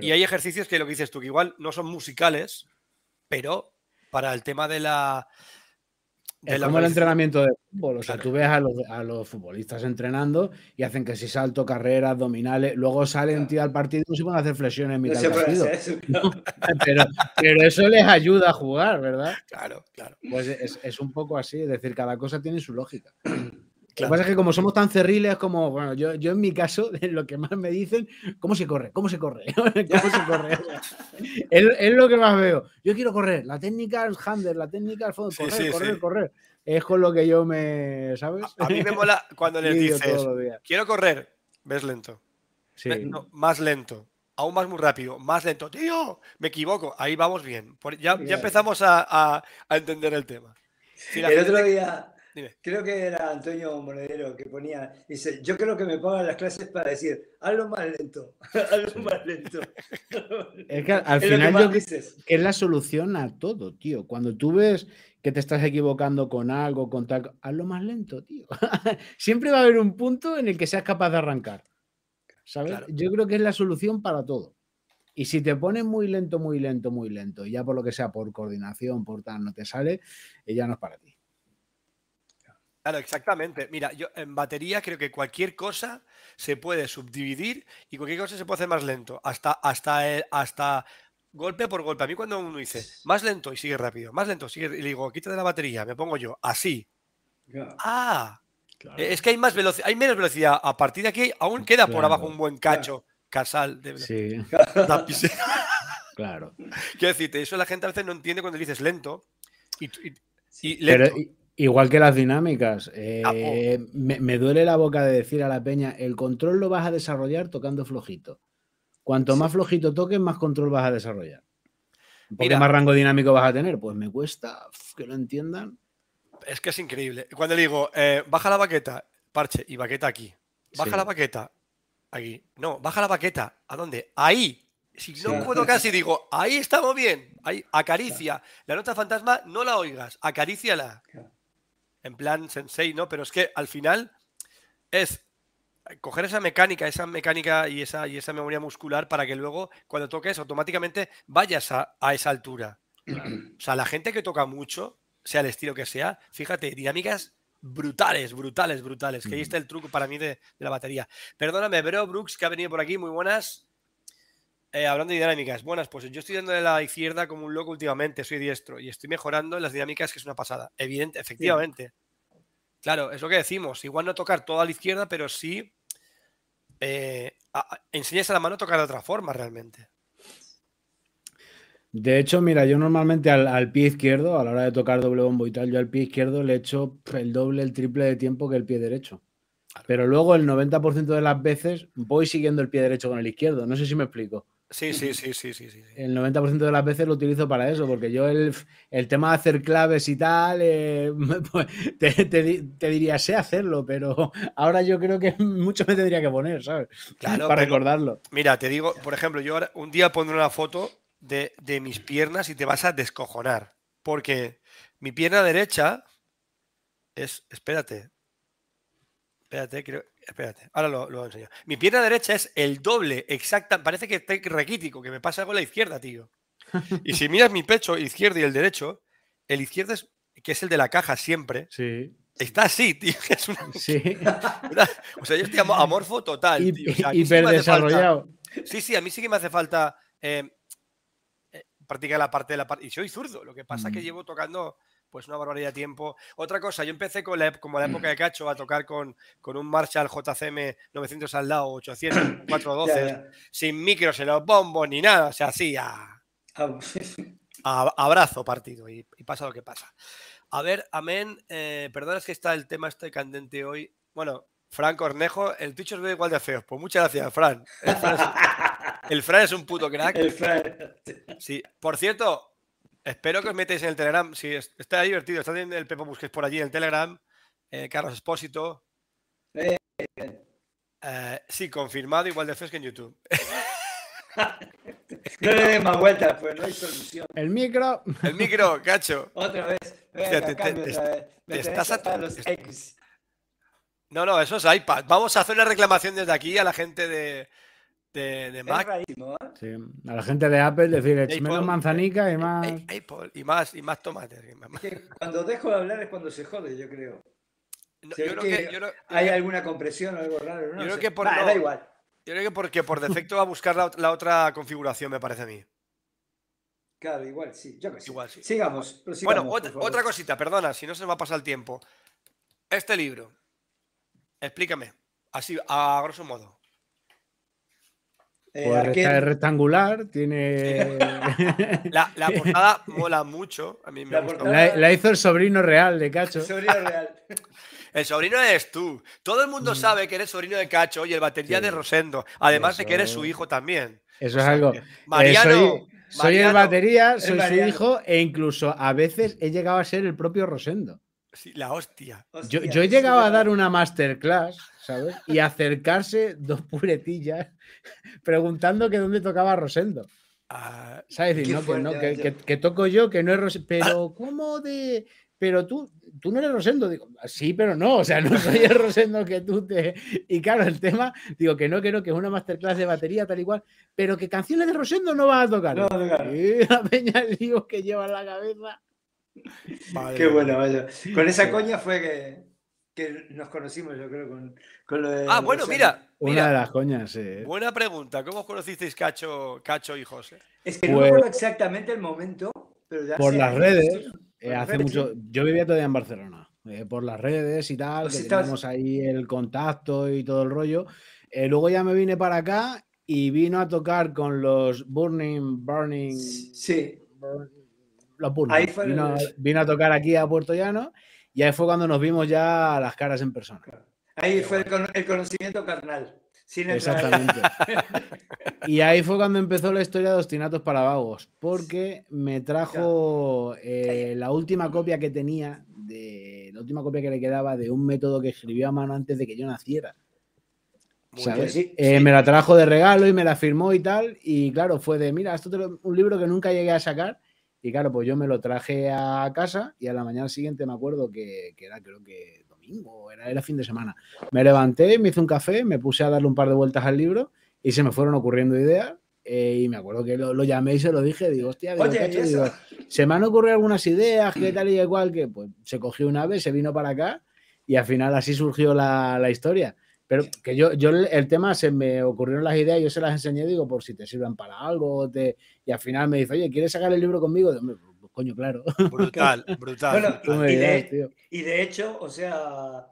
Y hay ejercicios que lo que dices tú, que igual no son musicales, pero para el tema de la. de Es la como el entrenamiento de fútbol. O sea, Claro. tú ves a los, a los futbolistas entrenando y hacen que si salto, carreras, abdominales, luego salen, Claro. tío, al partido y no se pueden hacer flexiones en No mitad se del partido. eso. Pero, pero eso les ayuda a jugar, ¿verdad? Claro, claro. Pues es, es un poco así, es decir, cada cosa tiene su lógica. Lo que pasa es que como somos tan cerriles, como, bueno, yo, yo en mi caso, lo que más me dicen, ¿cómo se corre? ¿Cómo se corre? ¿Cómo se corre? es, es lo que más veo. Yo quiero correr, la técnica al handler, la técnica al fondo, correr, sí, correr, sí. correr. Es con lo que yo me, ¿sabes? A, a mí me mola cuando les dices, quiero correr, ves lento. No, más lento. Aún más muy rápido, más lento. Tío, me equivoco. Ahí vamos bien. Por- ya, ya empezamos a, a- a entender el tema. Si la El gente- otro día, Dime. creo que era Antonio Monedero que ponía, dice, yo creo que me pagan las clases para decir, hazlo más lento, hazlo más lento. Es que al- al Es lo que final más yo- dices. que es la solución a todo, tío. Cuando tú ves que te estás equivocando con algo, con tal, hazlo más lento, tío. Siempre va a haber un punto en el que seas capaz de arrancar. ¿Sabes? Claro. Yo creo que es la solución para todo. Y si te pones muy lento, muy lento, muy lento, y ya por lo que sea, por coordinación, por tal, no te sale, eh, ya no es para ti. Claro, exactamente. Mira, yo en batería creo que cualquier cosa se puede subdividir y cualquier cosa se puede hacer más lento. Hasta, hasta, el- hasta golpe por golpe. A mí cuando uno dice más lento y sigue rápido, más lento, sigue, y le digo, quítate la batería, me pongo yo, así. Claro. Ah, Eh, Es que hay más velocidad, hay menos velocidad. A partir de aquí aún queda por abajo un buen cacho, casal de Sí, claro. Quiero decirte, eso la gente a veces no entiende cuando dices lento. Y, y- y Pero lento. Igual que las dinámicas, eh, me, me duele la boca de decir a la peña, el control lo vas a desarrollar tocando flojito. Cuanto más flojito toques, más control vas a desarrollar. ¿Por qué Mira. más rango dinámico vas a tener? Pues me cuesta que lo entiendan. Es que es increíble. Cuando le digo, eh, baja la baqueta, parche, y baqueta aquí. Baja Sí. la baqueta, aquí. No, baja la baqueta. ¿A dónde? Ahí. Si no Sí. puedo casi, digo, ahí estamos bien. Ahí, acaricia. La nota fantasma, no la oigas, acaríciala. Claro. En plan sensei, ¿no? Pero es que al final es coger esa mecánica, esa mecánica y esa, y esa memoria muscular para que luego, cuando toques, automáticamente vayas a, a esa altura. O sea, la gente que toca mucho, sea el estilo que sea, fíjate, dinámicas brutales, brutales, brutales. Que ahí está el truco para mí de, la batería. Perdóname, Bro Brooks, que ha venido por aquí, muy buenas. Eh, hablando de dinámicas, buenas, pues yo estoy dando de la izquierda como un loco últimamente, soy diestro y estoy mejorando en las dinámicas, que es una pasada. Evidente, efectivamente. Claro, es lo que decimos. Igual no tocar toda a la izquierda, pero sí eh, enseñas a la mano a tocar de otra forma realmente. De hecho, mira, yo normalmente al, pie izquierdo, a la hora de tocar doble bombo y tal, yo al pie izquierdo le echo el doble, el triple de tiempo que el pie derecho. Pero luego el 90% de las veces voy siguiendo el pie derecho con el izquierdo. No sé si me explico. Sí, sí, sí, sí, sí. sí. El 90% de las veces lo utilizo para eso, porque yo el, tema de hacer claves y tal, eh, pues, te, diría, sé hacerlo, pero ahora yo creo que mucho me tendría que poner, ¿sabes? Claro, para recordarlo. Mira, te digo, por ejemplo, yo ahora un día pondré una foto de, de mis piernas y te vas a descojonar, porque mi pierna derecha es, espérate, espérate, creo, Espérate, ahora lo, lo enseño. Mi pierna derecha es el doble, exacta. Parece que está requítico, que me pasa con la izquierda, tío. Y si miras mi pecho izquierdo y el derecho, el izquierdo es, que es el de la caja siempre. Sí. Está así, tío. Es sí. o sea, yo estoy amorfo total. Y, tío. desarrollado. sí, sí, a mí sí que me hace falta eh, eh, practicar la parte de la parte. Y soy zurdo. Lo que pasa es que mm. llevo tocando pues una barbaridad de tiempo. Otra cosa, yo empecé con la, como la época de Cacho a tocar con, con un Marshall JCM 900 al lado, 800, 412, sin micros en los bombos ni nada, o sea, así a, abrazo partido y, pasa lo que pasa. A ver, amén, eh, perdona, es que está el tema este candente hoy. Bueno, Fran Cornejo, el Twitch os ve igual de feo. Pues muchas gracias, Fran. El Fran es, un puto crack. El Fran. Sí, por cierto, Espero que os metáis en el Telegram. Sí, está divertido. Está en el Pepo Busques por allí en el Telegram. Eh, Carlos Espósito. Eh, sí, confirmado, igual de feo que en YouTube. no le des más vueltas, pues no hay solución. El micro. El micro, cacho. Otra vez. te, estás a los X. No, no, eso es iPad. Vamos a hacer una reclamación desde aquí a la gente de, de, Mac. ¿eh? a la gente de Apple decir menos manzanica y más. Apple y más y más tomate. cuando dejo de hablar es cuando se jode, yo creo. yo, creo que, hay alguna compresión o algo raro. yo creo que por, da igual. Yo creo que porque por defecto va a buscar la, otra configuración, me parece a mí. Claro, igual sí. Yo que sí. Igual, sí. Sigamos. Bueno, otra, cosita, perdona, si no se me va a pasar el tiempo. Este libro, explícame, así, a grosso modo. Eh, pues es rectangular, tiene. La, portada mola mucho. A mí me la, hizo el sobrino real de Cacho. El sobrino real. El sobrino eres tú. Todo el mundo mm. sabe que eres sobrino de Cacho y el batería de Rosendo. Además de que eres su hijo también. Eso es algo. Eh, Mariano. soy, el batería, soy su hijo e incluso a veces he llegado a ser el propio Rosendo. Sí, la hostia. yo, yo, he llegado a dar una masterclass, ¿sabes? Y acercarse dos puretillas preguntando que dónde tocaba Rosendo. Ah, ¿Sabes? Decir, no, que, toco yo, que no es Rosendo. Pero, ¿cómo de.? Pero tú, tú no eres Rosendo. Digo, sí, pero no. O sea, no soy el Rosendo que tú te. Y claro, el tema, digo que no, que no, que es una masterclass de batería, tal igual. Pero que canciones de Rosendo no vas a tocar. No, no, Y la peña digo que lleva en la cabeza. Qué bueno, vaya. Con esa coña fue que, que nos conocimos, yo creo, con, con lo de. Ah, bueno, mira, Una de las coñas, sí. Buena pregunta. ¿Cómo os conocisteis Cacho, Cacho y José? Es que no pues recuerdo exactamente el momento, pero ya Por las redes. Eh, hace mucho. Yo vivía todavía en Barcelona. Eh, por las redes y tal, pues que teníamos ahí el contacto y todo el rollo. Eh, luego ya me vine para acá y vino a tocar con los Burning, Burning. Sí. los Burning. vino, a tocar aquí a Puerto Llano y ahí fue cuando nos vimos ya las caras en persona. Ahí fue el, conocimiento carnal. Exactamente. y ahí fue cuando empezó la historia de Ostinatos para Vagos, porque me trajo eh, la última copia que tenía, de la última copia que le quedaba de un método que escribió a mano antes de que yo naciera. ¿Sabes? Eh, me la trajo de regalo y me la firmó y tal. Y claro, fue de, mira, esto es un libro que nunca llegué a sacar. Y claro, pues yo me lo traje a casa y a la mañana siguiente me acuerdo que, que era, creo que era, era fin de semana. Me levanté, me hice un café, me puse a darle un par de vueltas al libro y se me fueron ocurriendo ideas. Eh, y me acuerdo que lo, llamé y se lo dije, digo, hostia, se me han ocurrido algunas ideas, que tal y igual, que pues se cogió una vez, se vino para acá y al final así surgió la, la historia. Pero que yo, yo el tema se me ocurrieron las ideas, yo se las enseñé, digo, por si te sirven para algo. Te... Y al final me dice, oye, ¿quieres sacar el libro conmigo? coño, claro. Brutal, brutal. Bueno, y, dirás, de, tío. y de hecho, o sea,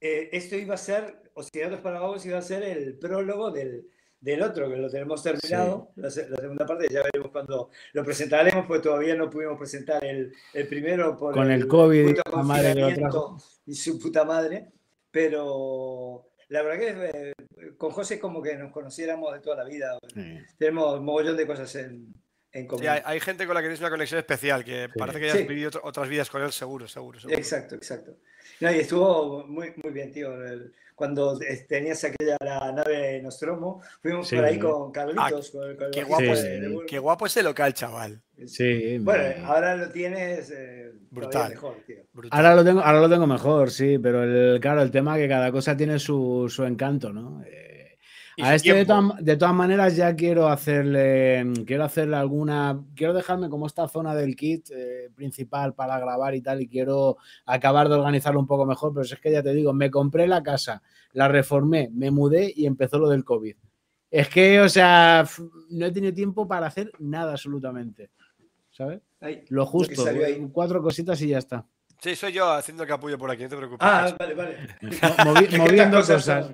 eh, esto iba a ser, Oceanos para Vagos iba a ser el prólogo del, del otro, que lo tenemos terminado, la, se- la segunda parte, ya veremos cuando lo presentaremos, pues todavía no pudimos presentar el, el primero por Con el COVID la lo confinamiento y su puta madre, pero la verdad que eh, con José es como que nos conociéramos de toda la vida, Sí. tenemos un mogollón de cosas en, en común. Sí, hay, hay gente con la que tienes una conexión especial, que Sí. parece que ya has Sí. vivido otro- otras vidas con él, seguro, seguro. seguro. Exacto, exacto. No, y estuvo muy, muy bien, tío. El- Cuando eh, tenías aquella la nave Nostromo, fuimos Sí. por ahí con Carlitos. con, con el Qué guapo, Sí, de- es, de Burgos. qué guapo ese local, chaval. Sí, Bueno, me- ahora lo tienes eh, Brutal. mejor, tío. Brutal. Ahora lo tengo, ahora lo tengo mejor, sí, pero el, claro, el tema es que cada cosa tiene su, su encanto, ¿no? Eh, a este de todas, de todas maneras ya quiero hacerle, quiero hacerle alguna, quiero dejarme como esta zona del kit eh, principal para grabar y tal y quiero acabar de organizarlo un poco mejor, pero es que ya te digo, me compré la casa, la reformé, me mudé y empezó lo del COVID. Es que, o sea, no he tenido tiempo para hacer nada absolutamente, ¿sabes? Ay, Lo justo, cuatro cositas y ya está. Sí, soy yo haciendo capullo por aquí, no te preocupes. Ah, vale, vale. Movi- moviendo cosas.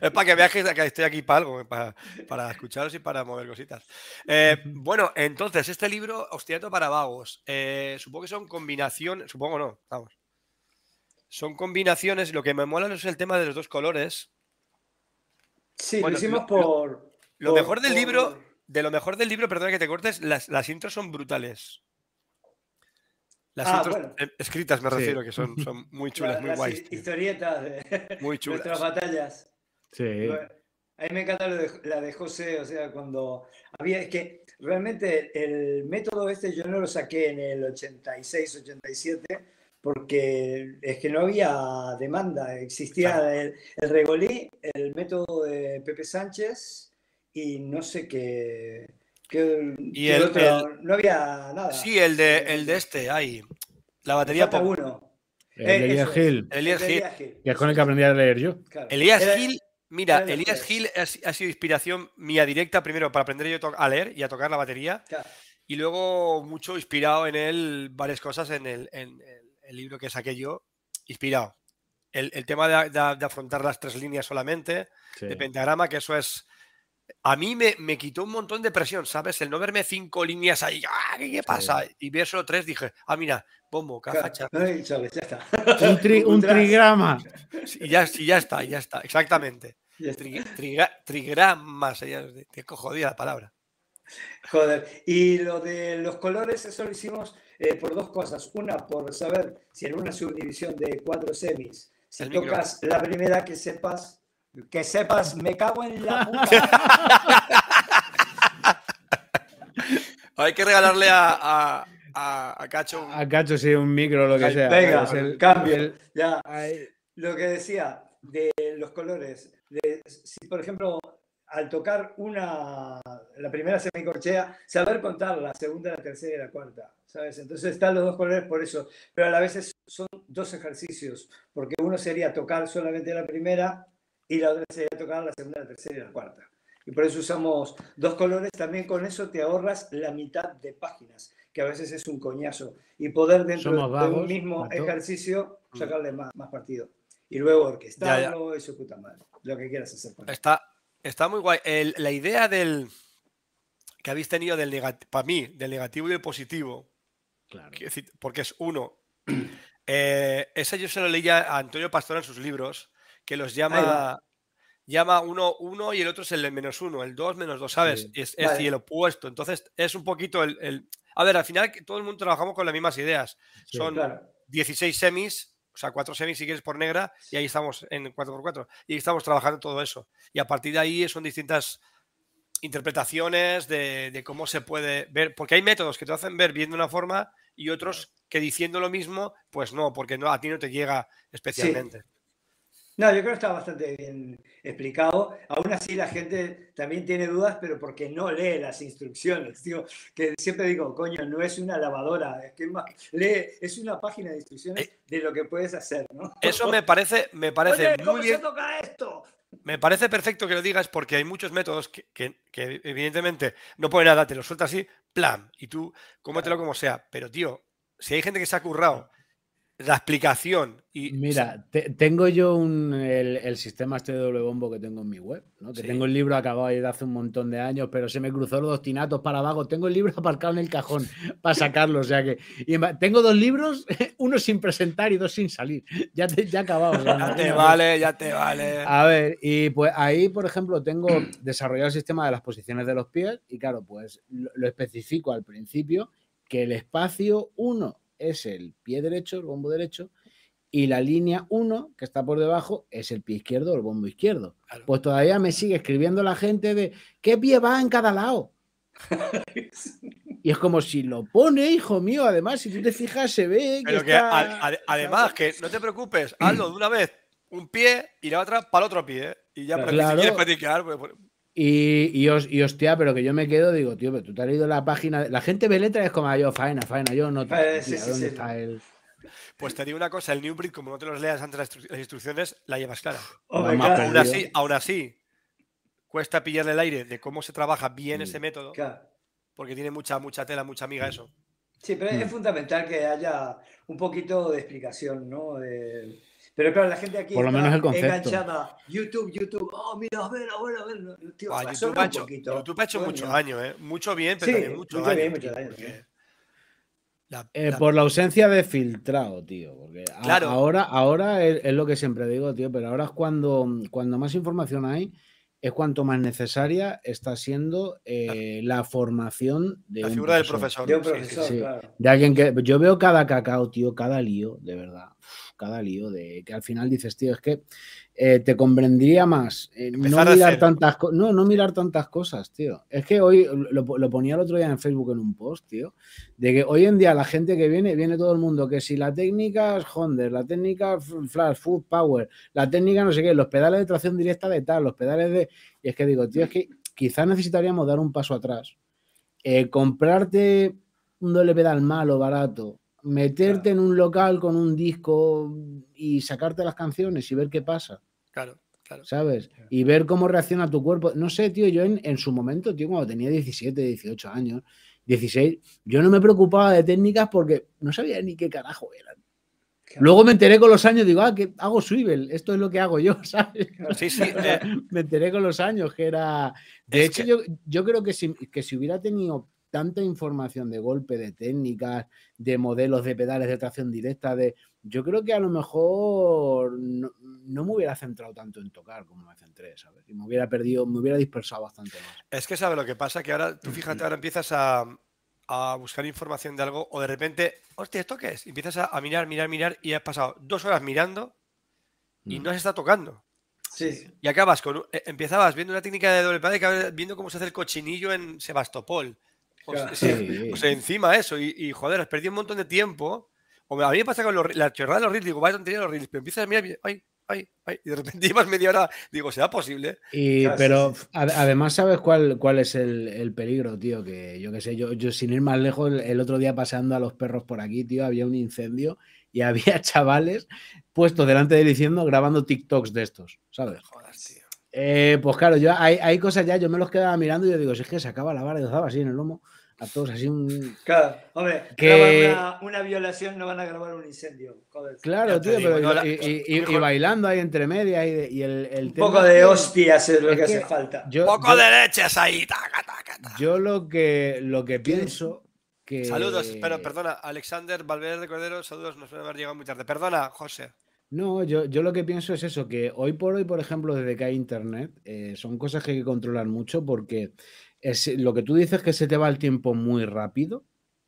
Es para que veas que, que estoy aquí para algo, para, para escucharos y para mover cositas. Eh, bueno, entonces, este libro, Hostiato para Vagos, eh, supongo que son combinaciones, supongo no, vamos. Son combinaciones, lo que me mola es el tema de los dos colores. Sí, Bueno, lo hicimos por. Lo por- mejor del por- libro, de lo mejor del libro, perdona que te cortes, las, las intros son brutales. Las Ah, bueno. eh, escritas me Sí. refiero, que son, son muy chulas, la- muy guays. historietas de Muy nuestras batallas. Sí. A mí me encanta lo de- la de José, o sea, cuando había, es que realmente el método este yo no lo saqué en el 86, 87, porque es que no había demanda, existía Claro. el, el regolí, el método de Pepe Sánchez y no sé qué, qué- Y qué el- otro, no había nada. Sí, el de, el de este, ahí. La batería uno. El Eh, Elías. Gil, Elías Gil. Que es con el que aprendí a leer yo. Claro. Elías Era- Gil, mira, Elías. Gil ha, sido inspiración mía directa, primero para aprender yo to- a leer y a tocar la batería, claro. y luego mucho inspirado en él varias cosas en el, en el- el libro que saqué yo, inspirado. El, el tema de, de- de afrontar las tres líneas solamente, Sí. de pentagrama, que eso es... A mí me, me quitó un montón de presión, ¿sabes? El no verme cinco líneas ahí, ¡ah! ¿qué, qué pasa? Y ver solo tres, dije, ah, mira, bombo, caja, Claro. ya está. Un, tri- un trigrama. y ya, y ya está, ya está, exactamente. Ya está. Tri- triga- trigrama sería, te, jodida la palabra. Joder, y lo de los colores, eso lo hicimos eh, por dos cosas. Una, por saber si en una subdivisión de cuatro semis, si El micro. tocas la primera, que sepas, que sepas, me cago en la puta. Hay que regalarle a, a, a- a Cacho un- A Cacho, sí, un micro, lo que Ay, sea. venga, el- cambio. el- Ya, lo que decía de los colores, de si por ejemplo al tocar una, la primera semicorchea, saber contar la segunda, la tercera y la cuarta, ¿sabes? Entonces están los dos colores por eso, pero a la vez son dos ejercicios, porque uno sería tocar solamente la primera y la otra sería tocar la segunda, la tercera y la cuarta. Y por eso usamos dos colores, también con eso te ahorras la mitad de páginas, que a veces es un coñazo, y poder dentro Somos de vagos, un mismo ejercicio Mm. sacarle más, más partido. Y luego orquestarlo y su puta madre, lo que quieras hacer con. Está, está muy guay. El- la idea del que habéis tenido del negativo, para mí, del negativo y del positivo, claro. porque es uno. eh, ese yo se lo leía a Antonio Pastor en sus libros, que los llama, llama uno, uno y el otro es el menos uno, el dos menos dos, ¿sabes? Sí. Es, es Vale. el opuesto. Entonces, es un poquito el, el- A ver, al final todo el mundo trabajamos con las mismas ideas. Sí, Son Claro. 16 semis, o sea, 4 semis si quieres por negra, y ahí estamos en 4x4. Y ahí estamos trabajando todo eso. Y a partir de ahí son distintas interpretaciones de, de cómo se puede ver, porque hay métodos que te hacen ver bien de una forma y otros que diciendo lo mismo, pues no, porque no, a ti no te llega especialmente. No, yo creo que está bastante bien explicado. Aún así, la gente también tiene dudas, pero porque no lee las instrucciones. Digo, que siempre digo, coño, no es una lavadora, es que más, lee, es una página de instrucciones de lo que puedes hacer, ¿no? Eso me parece, me parece Oye, ¿cómo muy se bien. toca esto? me parece perfecto que lo digas porque hay muchos métodos que, que- que evidentemente no pone nada, te lo suelta así, plan, y tú cómetelo como sea. Pero, tío, si hay gente que se ha currado la explicación y. Mira, te- tengo yo un, el, el sistema este de doble bombo que tengo en mi web, ¿no? que Sí. tengo el libro acabado de hace un montón de años, pero se me cruzó los tinatos para abajo. Tengo el libro aparcado en el cajón para sacarlo. O sea que y tengo dos libros, uno sin presentar y dos sin salir. Ya, te, ya acabado. o sea, Ya te vale, ya te vale. A ver, y pues ahí, por ejemplo, tengo desarrollado el sistema de las posiciones de los pies y claro, pues lo, lo especifico al principio que el espacio 1 es el pie derecho, el bombo derecho, y la línea 1 que está por debajo es el pie izquierdo o el bombo izquierdo. Claro. Pues todavía me sigue escribiendo la gente de qué pie va en cada lado. Y es como si lo pone, hijo mío, además, si tú te fijas, se ve que, Pero que está- a- a- además, que no te preocupes, hazlo de una vez un pie y la otra para el otro pie. ¿eh? Y ya, Claro. si quieres practicar, pues, pues, Y, y, os- y hostia, pero que yo me quedo, digo, tío, pero tú te has leído la página. de- La gente ve letras y es como, "Ah, yo, faena, faena, yo no te. Eh, sí, sí, ¿dónde sí. está el.? pues te digo una cosa, el New Breed, como no te los leas antes las, instru- las instrucciones, la llevas clara. Vamos, claro, Aún así, aún así, cuesta pillarle el aire de cómo se trabaja bien ese método, claro. porque tiene mucha, mucha tela, mucha amiga eso. Sí, pero Mm. es fundamental que haya un poquito de explicación, ¿no? De- Pero claro, la gente aquí Por lo está menos el concepto. enganchada. YouTube, YouTube. Oh, mira, a ver, a ver, a ver. Tío, razona YouTube, ha un hecho, poquito, YouTube ha hecho coño. mucho daño, ¿eh? Mucho bien, pero Sí, también mucho, mucho daño. bien, mucho tío, daño, porque sí. la- Eh, la- por la ausencia de filtrado, tío. Porque Claro. ahora, ahora es, es lo que siempre digo, tío, pero ahora es cuando, cuando más información hay, es cuanto más necesaria está siendo eh, la formación de la un figura del profesor. profesor. De un sí, sí, profesor, sí. claro. De alguien que. Yo veo cada cacao, tío, cada lío, de verdad. Cada lío, de que al final dices, tío, es que eh, te convendría más eh, no mirar tantas cosas. No, no mirar tantas cosas, tío. Es que hoy lo, lo ponía el otro día en Facebook en un post, tío. De que hoy en día la gente que viene, viene todo el mundo, que si la técnica es Honda, la técnica Flash, Food Power, la técnica no sé qué, los pedales de tracción directa de tal, los pedales de. Y es que digo, tío, es que quizás necesitaríamos dar un paso atrás. Eh, comprarte un doble pedal malo, barato, meterte en un local con un disco y sacarte las canciones y ver qué pasa, Claro, claro. ¿sabes? Y ver cómo reacciona tu cuerpo. No sé, tío, yo en, en su momento, tío, cuando tenía 17, 18 años, 16, yo no me preocupaba de técnicas porque no sabía ni qué carajo eran. Claro. Luego me enteré con los años, digo, ah, que hago swivel, esto es lo que hago yo, ¿sabes? Sí, sí. eh, me enteré con los años que era. De Es hecho, que- yo, yo creo que si, que si hubiera tenido tanta información de golpe, de técnicas, de modelos de pedales de tracción directa, de. Yo creo que a lo mejor no, no me hubiera centrado tanto en tocar como me centré, ¿sabes? Y me hubiera perdido, me hubiera dispersado bastante más. Es que sabe lo que pasa, que ahora, tú fíjate, ahora empiezas a, a buscar información de algo o de repente, hostia, ¿esto qué es? Y empiezas a, a mirar, mirar, mirar y has pasado dos horas mirando y Mm. no se está tocando. Sí, Y acabas con, eh, empezabas viendo una técnica de doble pedal y acabas viendo cómo se hace el cochinillo en Sebastopol. O, Claro. sea, Sí. o sea, encima eso, y, y, joder, has perdido un montón de tiempo. O a mí me pasa con los, la chorrada de los reels, digo, vaya tontería los reels, pero empiezas a mirar, y, ay, ay, ay, y de repente llevas media hora, digo, ¿será posible? Y, pero además, ¿sabes cuál, cuál es el, el peligro, tío? Que yo qué sé, yo, yo sin ir más lejos, el, el otro día paseando a los perros por aquí, tío, había un incendio y había chavales puestos delante de él diciendo, grabando TikToks de estos, ¿sabes? Joder, tío. Eh, pues claro, yo hay, hay cosas ya, yo me los quedaba mirando y yo digo, si es que se acaba la vara y os daba así en el lomo, a todos así un... claro. Hombre, Que- graban una, una violación, no van a grabar un incendio. Joder. Claro, tío, pero y- la- y, y- y- y mejor- bailando ahí entre medias y, el, el Un tema poco de hostias es lo es que hace falta. yo- Poco yo- de leches ahí, taca, taca, taca. Yo lo que, lo que pienso que... Saludos, pero perdona, Alexander Valverde Cordero, saludos, nos puede haber llegado muy tarde. Perdona, José. No, yo, yo lo que pienso es eso, que hoy por hoy, por ejemplo, desde que hay internet, eh, son cosas que hay que controlar mucho porque es, lo que tú dices que se te va el tiempo muy rápido.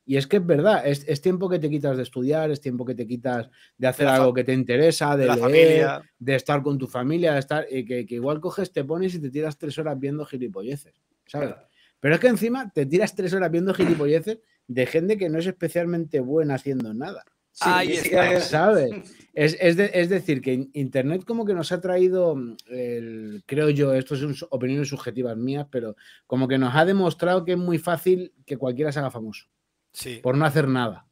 Y es que es verdad, es, es tiempo que te quitas de estudiar, es tiempo que te quitas de hacer la algo que te interesa, de, la leer, familia. de estar con tu familia, de estar, y que, que igual coges, te pones y te tiras tres horas viendo gilipolleces, ¿sabes? Claro. Pero es que encima te tiras tres horas viendo gilipolleces de gente que no es especialmente buena haciendo nada. Sí, Ahí está. ¿Sabes? Es, es de- es decir, que in- Internet como que nos ha traído, mm, el- creo yo, esto son su- opiniones subjetivas mías, pero como que nos ha demostrado que es muy fácil que cualquiera se haga famoso, Sí, por no hacer nada.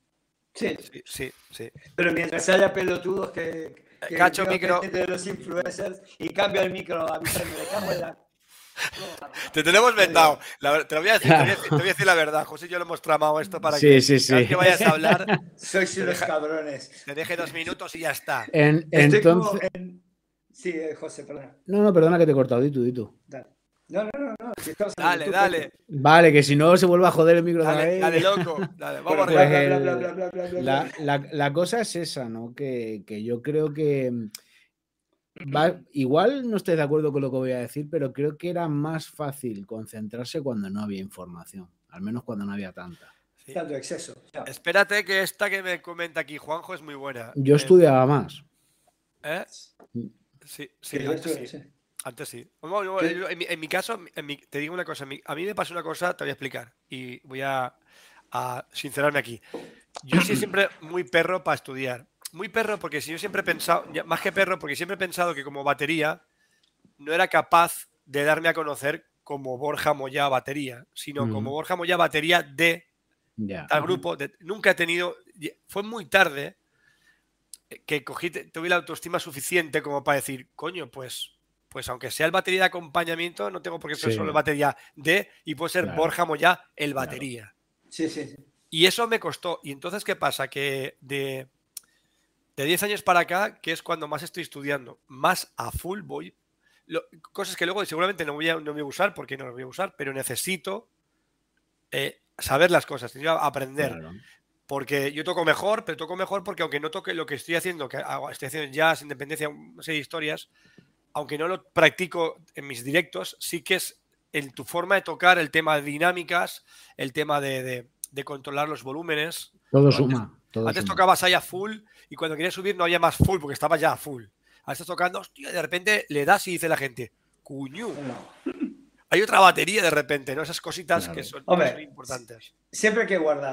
Sí, sí, sí, sí. pero mientras haya pelotudos que, que Cacho, micro. de los influencers y cambio el micro a avisarme, le cago en la- Te tenemos vetado. La ver- te, lo voy a decir, te, voy a decir, te voy a decir la verdad. José y yo lo hemos tramado esto para Sí, que, sí, sí. que vayas a hablar Sois unos deja- cabrones. te deje dos minutos y ya está. En- Estoy como entonces. en- Sí, eh, José, perdona. No, no, perdona que te he cortado, di tú, di tú. Dale. No, no, no, no. si Dale, YouTube, dale, Vale, que si no se vuelve a joder el micro otra dale, vez. dale, loco. Dale, vamos arriba. pues, bla, La, la- la cosa es esa, ¿no? Que, que yo creo que va- igual no estoy de acuerdo con lo que voy a decir, pero creo que era más fácil concentrarse cuando no había información, al menos cuando no había tanta. Sí. Tanto exceso. Espérate que esta que me comenta aquí Juanjo es muy buena. Yo Eh, estudiaba más. ¿eh? Sí, sí, antes sí. sí. Antes sí. Bueno, yo- ¿Qué? yo- en, mi, en mi caso, en mi- te digo una cosa. mi- a mí me pasó una cosa, te voy a explicar. Y voy a, a sincerarme aquí. Yo soy siempre muy perro para estudiar. Muy perro porque si yo siempre he pensado, más que perro, porque siempre he pensado que como batería no era capaz de darme a conocer como Borja Moya batería, sino como. Borja Moya batería de tal grupo. de- nunca he tenido. Fue muy tarde eh, que cogí, tuve la autoestima suficiente como para decir, coño, pues, pues aunque sea el batería de acompañamiento, no tengo por qué ser Sí. solo el batería de, y puede ser Claro. Borja Moya el Claro. batería. Sí, sí, sí. Y eso me costó. Y entonces, ¿qué pasa? Que de, de 10 años para acá, que es cuando más estoy estudiando, más a full voy. lo- cosas que luego seguramente no voy, a, no voy a usar porque no las voy a usar, pero necesito eh, saber las cosas, necesito aprender. Claro. Porque yo toco mejor, pero toco mejor porque aunque no toque lo que estoy haciendo, que hago- estoy haciendo jazz, independencia, serie de historias, aunque no lo practico en mis directos, sí que es en tu forma de tocar el tema de dinámicas, el tema de, de- de controlar los volúmenes. Todo suma. Todo Antes suma. tocabas ahí a full y cuando querías subir no había más full porque estaba ya a full. Ahora estás tocando, hostia, y de repente le das y dice la gente, cuñu, hay otra batería de repente, ¿no? Esas cositas Claro. que son, Hombre, son importantes. Siempre hay que guardar.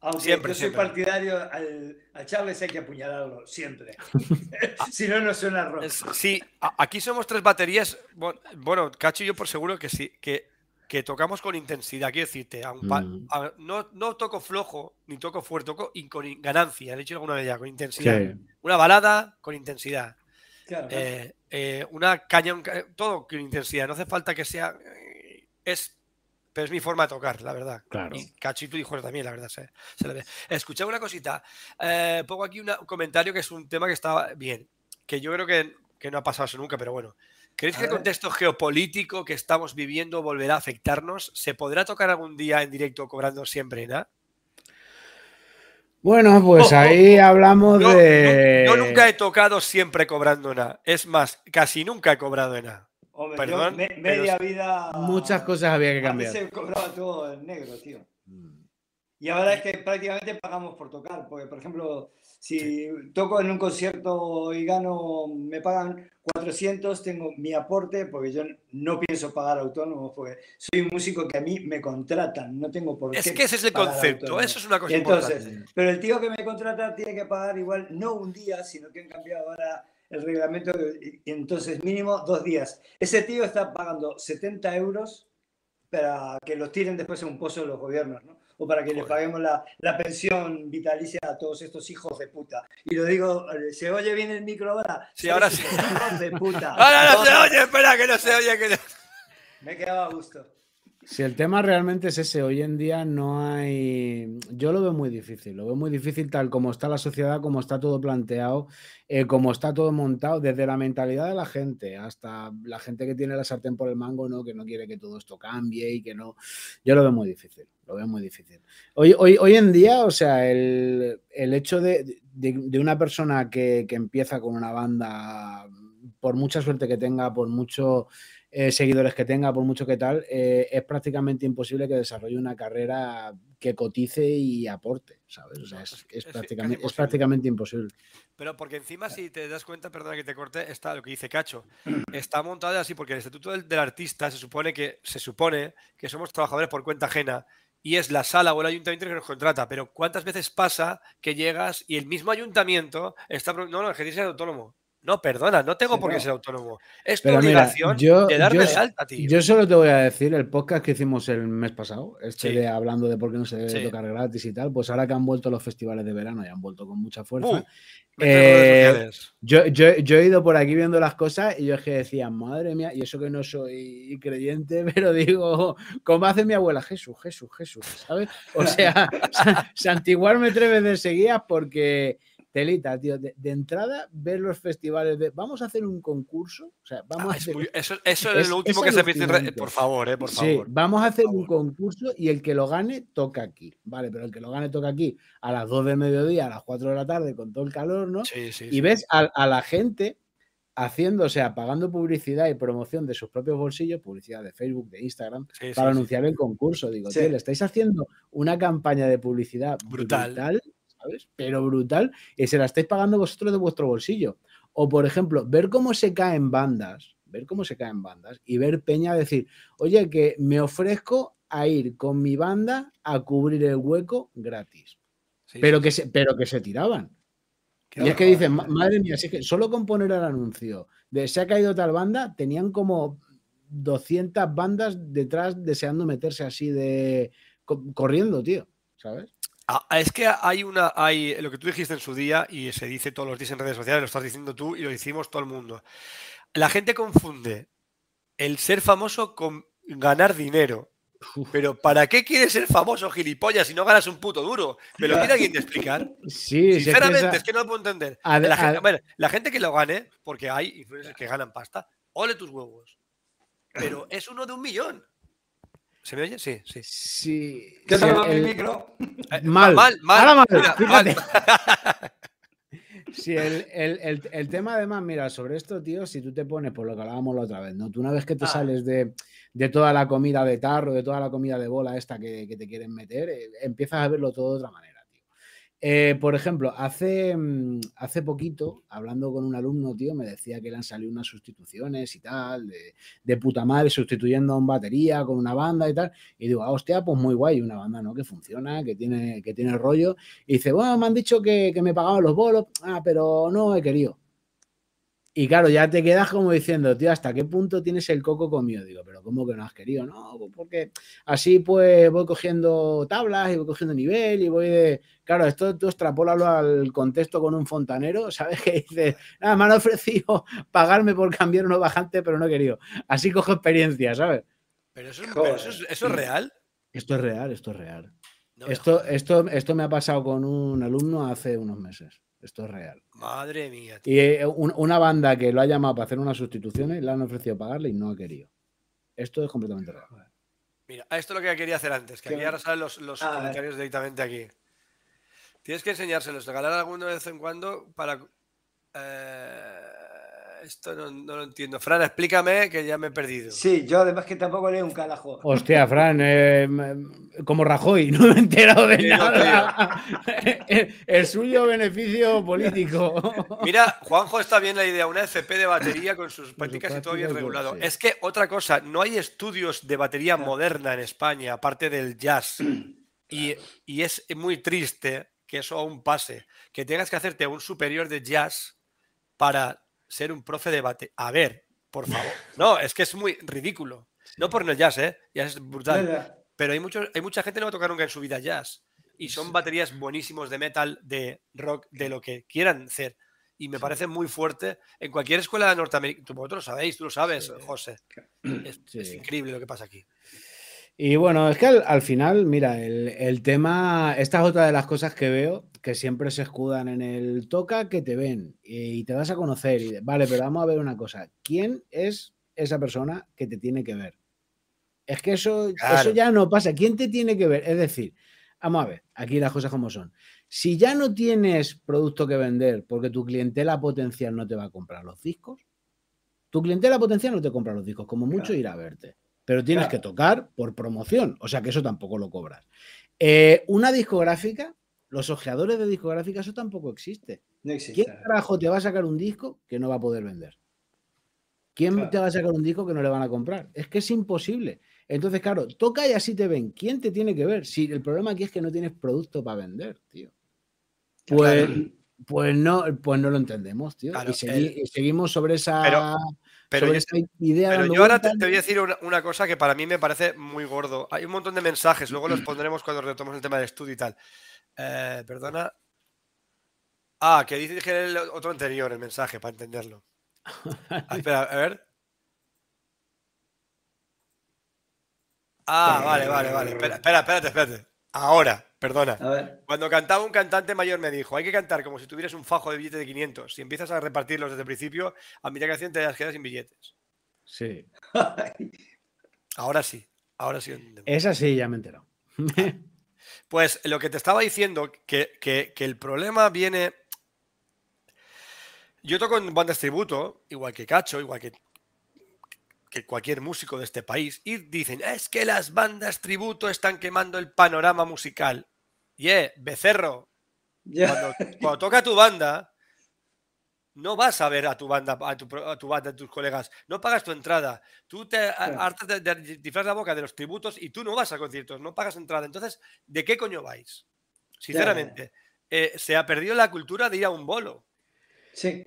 Aunque Siempre, yo soy siempre. partidario, al, a Charles hay que apuñalarlo, siempre. si no, no suena rock. Sí, aquí somos tres baterías. Bueno, bueno, Cacho y yo por seguro que sí, que, que tocamos con intensidad. Quiero decirte, Mm. a- no, no toco flojo ni toco fuerte, toco in- con in- ganancia. He dicho alguna vez ya, con intensidad. Sí. Una balada con intensidad. Claro, Eh, eh, una caña, un todo con intensidad. No hace falta que sea. eh, Es, pero es mi forma de tocar, la verdad. Claro. Y Cachito y Jorge también, la verdad. Se, se le ve. Escuché una cosita. eh, pongo aquí una- un comentario que es un tema que está bien. Que yo creo que, que no ha pasado eso nunca, pero bueno. ¿Creéis que el contexto geopolítico que estamos viviendo volverá a afectarnos? ¿Se podrá tocar algún día en directo cobrando siempre nada? Bueno, pues ahí hablamos de. yo nunca he tocado siempre cobrando nada. Es más, casi nunca he cobrado en nada. Hombre, perdón, yo me- pero media vida. Muchas cosas había que cambiar. se cobraba todo en negro, tío. Mm. Y ahora es que prácticamente pagamos por tocar, porque por ejemplo, si toco en un concierto y gano, me pagan 400, tengo mi aporte, porque yo no pienso pagar autónomos, porque soy un músico que a mí me contratan, no tengo por qué. Es que ese es el concepto, autónomos. eso es una cosa entonces, importante. pero el tío que me contrata tiene que pagar igual, no un día, sino que han cambiado ahora el reglamento, entonces mínimo dos días. Ese tío está pagando 70 euros para que los tiren después en un pozo de los gobiernos, ¿no? O para que le Joder. paguemos la, la pensión vitalicia a todos estos hijos de puta. Y lo digo, eh, ¿se oye bien el micro ahora? Sí, ahora sí. Hijos de puta. Ahora no se oye, espera, que no se oye. Que no- Me quedaba a gusto. Si el tema realmente es ese, hoy en día no hay. Yo lo veo muy difícil, lo veo muy difícil tal como está la sociedad, como está todo planteado, eh, como está todo montado, desde la mentalidad de la gente hasta la gente que tiene la sartén por el mango, ¿no? Que no quiere que todo esto cambie y que no. Yo lo veo muy difícil, lo veo muy difícil. Hoy, hoy, hoy en día, o sea, el, el hecho de, de- de una persona que, que empieza con una banda, por mucha suerte que tenga, por mucho eh, seguidores que tenga, por mucho que tal, eh, es prácticamente imposible que desarrolle una carrera que cotice y aporte, ¿sabes? O sea, es, es- prácticamente, es prácticamente imposible. Pero porque encima, si te das cuenta, perdona que te corte, está lo que dice Cacho. Está montado así porque el estatuto del, del artista se supone que se supone que somos trabajadores por cuenta ajena y es la sala o el ayuntamiento que nos contrata. Pero ¿cuántas veces pasa que llegas y el mismo ayuntamiento está. No, no, el que tienes es autónomo. No, perdona, no tengo por qué ser autónomo. Es tu Pero mira, obligación yo- de darme yo- de alta, tío. Yo solo te voy a decir, el podcast que hicimos el mes pasado, este Sí. de hablando de por qué no se debe Sí. tocar gratis y tal, pues ahora que han vuelto los festivales de verano y han vuelto con mucha fuerza, Uh, eh, yo, yo- yo he ido por aquí viendo las cosas y yo es que decía, madre mía, y eso que no soy creyente, pero digo, como hace mi abuela, Jesús, Jesús, Jesús, ¿sabes? O sea, sa- santiguarme tres veces seguidas porque, telita, tío, de, de entrada, ver los festivales de, vamos a hacer un concurso, o sea, vamos Ah, a hacer... muy- eso, eso es, es- lo último es que se alucinante. Por favor, eh, por Sí, favor. vamos a hacer un concurso y el que lo gane toca aquí, ¿vale? Pero el que lo gane toca aquí a las 2 de mediodía, a las 4 de la tarde, con todo el calor, ¿no? Sí, sí, Y ves a, a la gente haciendo, o sea, pagando publicidad y promoción de sus propios bolsillos, publicidad de Facebook, de Instagram, Sí, para sí. anunciar el concurso. Digo, tío, le estáis haciendo una campaña de publicidad Brutal. brutal. ¿Sabes? Pero brutal, y se la estáis pagando vosotros de vuestro bolsillo. O, por ejemplo, ver cómo se caen bandas, ver cómo se caen bandas y ver Peña decir, oye, que me ofrezco a ir con mi banda a cubrir el hueco gratis. Sí, Pero sí, que se, pero que se tiraban. Qué Y es que dicen, "Ma- madre mía, si es que solo con poner el anuncio de se ha caído tal banda, tenían como 200 bandas detrás deseando meterse así de co- corriendo, tío, ¿sabes? Ah, es que hay una, hay lo que tú dijiste en su día y se dice todos los días en redes sociales, lo estás diciendo tú y lo decimos todo el mundo. La gente confunde el ser famoso con ganar dinero. Pero ¿para qué quieres ser famoso, gilipollas, si no ganas un puto duro? ¿Me lo tiene alguien de explicar? Sí, Sinceramente, es que no lo puedo entender. Ad- La gente, bueno, la gente que lo gane, porque hay influencers que ganan pasta, ole tus huevos. Pero es uno de un millón. ¿Se me oye? Sí, sí. sí, ¿Qué sí, tal el- mi micro? Eh, Mal, mal, mal. ahora mal, mira, fíjate. mal. Sí, el, el- el- el tema además, mira, sobre esto, tío, si tú te pones por lo que hablábamos la otra vez, ¿no? Tú una vez que te Ah. sales de, de toda la comida de tarro, de toda la comida de bola esta que, que te quieren meter, eh, empiezas a verlo todo de otra manera. Eh, por ejemplo, hace, mm, hace poquito, hablando con un alumno, tío, me decía que le han salido unas sustituciones y tal, de, de puta madre, sustituyendo a un batería con una banda y tal. Y digo, ah, hostia, pues muy guay, una banda, ¿no? Que funciona, que tiene, que tiene rollo. Y dice, bueno, me han dicho que, que me pagaban los bolos, ah, pero no he querido. Y claro, ya te quedas como diciendo, tío, ¿hasta qué punto tienes el coco comido? Digo, pero ¿cómo que no has querido? No, pues porque así pues voy cogiendo tablas y voy cogiendo nivel y voy de... Claro, esto tú extrapólalo al contexto con un fontanero, ¿sabes? Que dices, nada, me han ofrecido pagarme por cambiar unos bajantes, pero no he querido. Así cojo experiencia, ¿sabes? Pero eso, pero eso es, eso es real. Esto es real, esto es real. No Esto, esto, esto me ha pasado con un alumno hace unos meses. Esto es real. Madre mía. tío. Y eh, un- una banda que lo ha llamado para hacer unas sustituciones, le han ofrecido pagarle y no ha querido. Esto es completamente real. Mira, esto es lo que quería hacer antes, que aquí ahora salen los, los Ah, comentarios directamente aquí. Tienes que enseñárselos, regalar alguno de vez en cuando para... eh, esto no, no lo entiendo. Fran, explícame que ya me he perdido. Sí, yo además que tampoco leo un carajo. Hostia, Fran, eh, como Rajoy, no me he enterado de nada. el, el suyo beneficio político. Mira, Juanjo está bien la idea, una FP de batería con sus prácticas y todo bien regulado. sí. Es que otra cosa, no hay estudios de batería moderna en España, aparte del jazz. Y, y es muy triste que eso aún pase, que tengas que hacerte un superior de jazz para ser un profe de batería. A ver, por favor. No, es que es muy ridículo. No por el jazz, ¿eh? Ya es brutal. Pero hay, muchos, hay mucha gente que no va a tocar nunca en su vida jazz. Y son baterías buenísimos de metal, de rock, de lo que quieran hacer. Y me parece muy fuerte. En cualquier escuela norteamericana, vosotros lo sabéis, tú lo sabes. José. Es increíble lo que pasa aquí. Y bueno, es que al, al final, mira, el, el tema, esta es otra de las cosas que veo que siempre se escudan en el toca que te ven y, te vas a conocer. Y, vale, pero vamos a ver una cosa. ¿Quién es esa persona que te tiene que ver? Es que eso, Claro. eso ya no pasa. ¿Quién te tiene que ver? Es decir, vamos a ver, aquí las cosas como son. Si ya no tienes producto que vender porque tu clientela potencial no te va a comprar los discos, tu clientela potencial no te compra los discos, como mucho Claro. ir a verte. Pero tienes Claro. que tocar por promoción, o sea que eso tampoco lo cobras. Eh, una discográfica, los ojeadores de discográfica, eso tampoco existe. No existe. ¿Quién carajo te va a sacar un disco que no va a poder vender? ¿Quién Claro. te va a sacar un disco que no le van a comprar? Es que es imposible. Entonces, claro, toca y así te ven. ¿Quién te tiene que ver? Si el problema aquí es que no tienes producto para vender, tío. Pues, Claro. Pues no, pues no lo entendemos, tío. Claro, y, segui- y seguimos sobre esa, Pero- Pero, yo, esa idea. pero dando yo ahora te, voy a decir una, una cosa que para mí me parece muy gordo. Hay un montón de mensajes, luego los pondremos cuando retomemos el tema del estudio y tal. Eh, perdona. Ah, que dice que el otro anterior, el mensaje, para entenderlo. Ah, espera, a ver. Ah, vale, vale, vale. Espera, espera, espérate, espérate. Ahora, perdona. A ver. Cuando cantaba un cantante mayor me dijo, hay que cantar como si tuvieras un fajo de billetes de 500. Si empiezas a repartirlos desde el principio, a mitad de canción te quedas sin billetes. Sí. Ahora sí, ahora sí. Esa sí, ya me he enterado. Pues lo que te estaba diciendo, que, que- que el problema viene... Yo toco en bandas tributo, igual que Cacho, igual que, que cualquier músico de este país, y dicen, es que las bandas tributo están quemando el panorama musical. Y eh, becerro, cuando, cuando toca tu banda, no vas a ver a tu banda, a tu, a tu banda, a tus colegas, no pagas tu entrada. Tú te hartas de, de la boca de los tributos y tú no vas a conciertos, no pagas entrada. Entonces, ¿de qué coño vais? Sinceramente, eh, se ha perdido la cultura de ir a un bolo. Sí.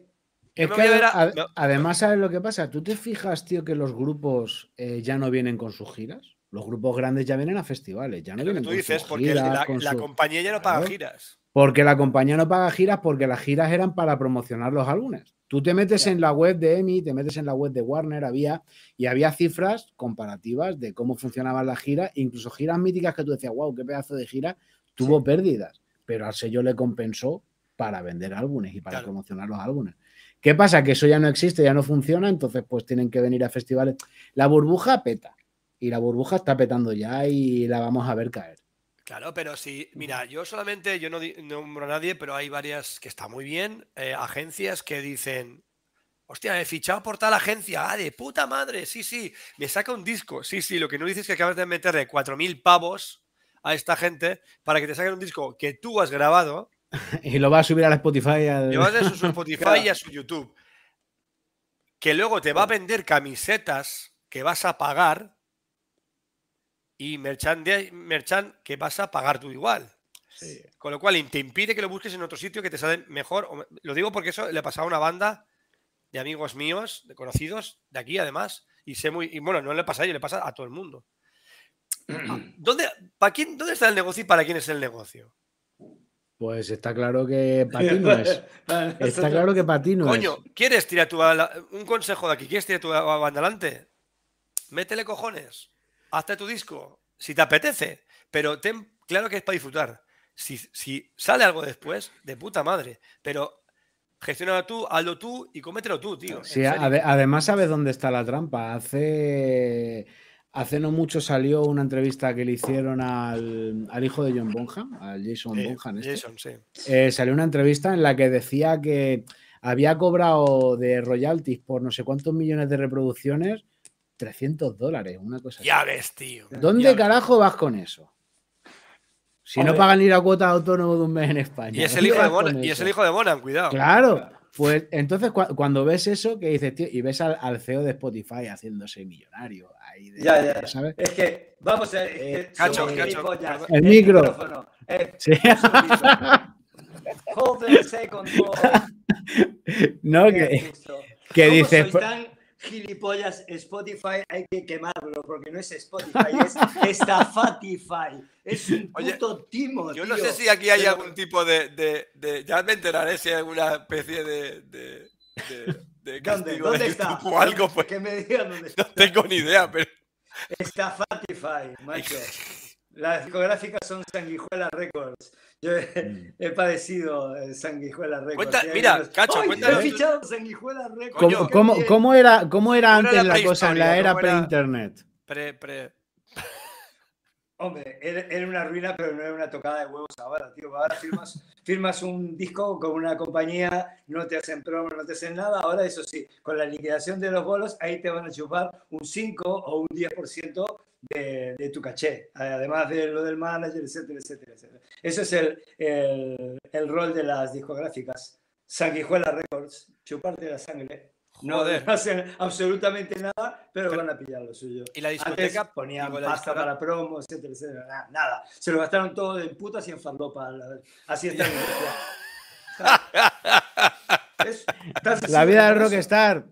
Es que a a- no. además, ¿sabes lo que pasa? ¿Tú te fijas, tío, que los grupos eh, ya no vienen con sus giras? Los grupos grandes ya vienen a festivales, ya no Es lo que vienen tú con dices, sus porque giras, la, con la su- compañía ya no paga giras. Porque la compañía no paga giras porque las giras eran para promocionar los álbumes. Tú te metes en la web de EMI, te metes en la web de Warner, había y había cifras comparativas de cómo funcionaban las giras, incluso giras míticas que tú decías, wow, qué pedazo de gira, tuvo pérdidas, pero al sello le compensó para vender álbumes y para Claro. promocionar los álbumes. ¿Qué pasa? Que eso ya no existe, ya no funciona, entonces pues tienen que venir a festivales. La burbuja peta y la burbuja está petando ya y la vamos a ver caer. Claro, pero sí, mira, yo solamente, yo no nombro a nadie, pero hay varias que está muy bien, eh, agencias que dicen, hostia, he fichado por tal agencia, ah, de puta madre, sí, sí, me saca un disco, sí, sí, lo que no dices es que acabas de meterle 4.000 pavos a esta gente para que te saquen un disco que tú has grabado, Y lo va a subir a la Spotify. al- llevas a su Spotify y a su YouTube, que luego te va a vender camisetas que vas a pagar y merchan, merchan que vas a pagar tú igual. Sí. Con lo cual te impide que lo busques en otro sitio que te sale mejor. Lo digo porque eso le pasaba a una banda de amigos míos, de conocidos, de aquí además. Y sé muy. Y bueno, no le pasa a ellos, le pasa a todo el mundo. ¿Dónde, para quién, ¿Dónde está el negocio y para quién es el negocio? Pues está claro que para ti no es. Está claro que para ti no Coño, es. ¿quieres tirar tu bala- un consejo de aquí? ¿Quieres tirar tu banda adelante? Métele cojones. Hazte tu disco. Si te apetece. Pero ten claro que es para disfrutar. Si, si sale algo después, de puta madre. Pero gestiónalo tú, hazlo tú y cómetelo tú, tío. Sí, además sabes dónde está la trampa. Hace, hace no mucho salió una entrevista que le hicieron al, al hijo de John Bonham, al Jason Sí, Bonham. este. Jason, sí. Eh, salió una entrevista en la que decía que había cobrado de royalties por no sé cuántos millones de reproducciones 300 dólares, una cosa así. Ya ves, tío. ¿Dónde ya ves. carajo vas con eso? Si no pagan ni la cuota de autónomo de un mes en España. Y es el ¿dónde hijo de Bonan, y es el hijo de Bonan, cuidado. Claro, pues entonces cua- cuando ves eso, que dices, tío, y ves al, al CEO de Spotify haciéndose millonario ahí, de- Ya, ya. ¿sabes? Es que, vamos es Eh, que Cacho, somos Cacho, gilipollas. perdón. El micro. micrófono. Eh, Sí. Hold on a second. No, que, que ¿Cómo dices, tan gilipollas? Spotify hay que quemarlo porque no es Spotify, es Estafatify. Es un Oye, puto timo. Yo no sé si aquí hay Pero- algún tipo de, de- de- Ya me enteraré si hay alguna especie de. de, de- de ¿Dónde? castigo ¿Dónde de está? O algo, pues Que me digan dónde está. no tengo ni idea, pero. Estafatify, macho. Las discográficas son Sanguijuela Records. Yo he, Mm. he padecido eh, Sanguijuela Records. Cuenta- mira, unos, Cacho, ¡Ay, cuéntame he tú- fichado Sanguijuela Records! ¿cómo, cómo- era, cómo era ¿Cómo antes era la cosa en la era? pre-internet? Pre, pre... Hombre, era, una ruina, pero no era una tocada de huevos ahora, tío. Ahora firmas, firmas un disco con una compañía, no te hacen promo, no te hacen nada. Ahora, eso sí, con la liquidación de los bolos, ahí te van a chupar un 5 o un 10% de, de tu caché, además de lo del manager, etcétera, etcétera, etcétera. Eso es el, el, el rol de las discográficas. Sanguijuela Records, chuparte la sangre. No, Joder. no hacen absolutamente nada, pero, Pero- van a pillar lo suyo. Y la Antes discoteca. ponían digo, la pasta discoteca- para promo, etcétera, etcétera. Nada, nada. Se lo gastaron todo en putas y en farlopa. Así está la industria. Es La vida del rockstar.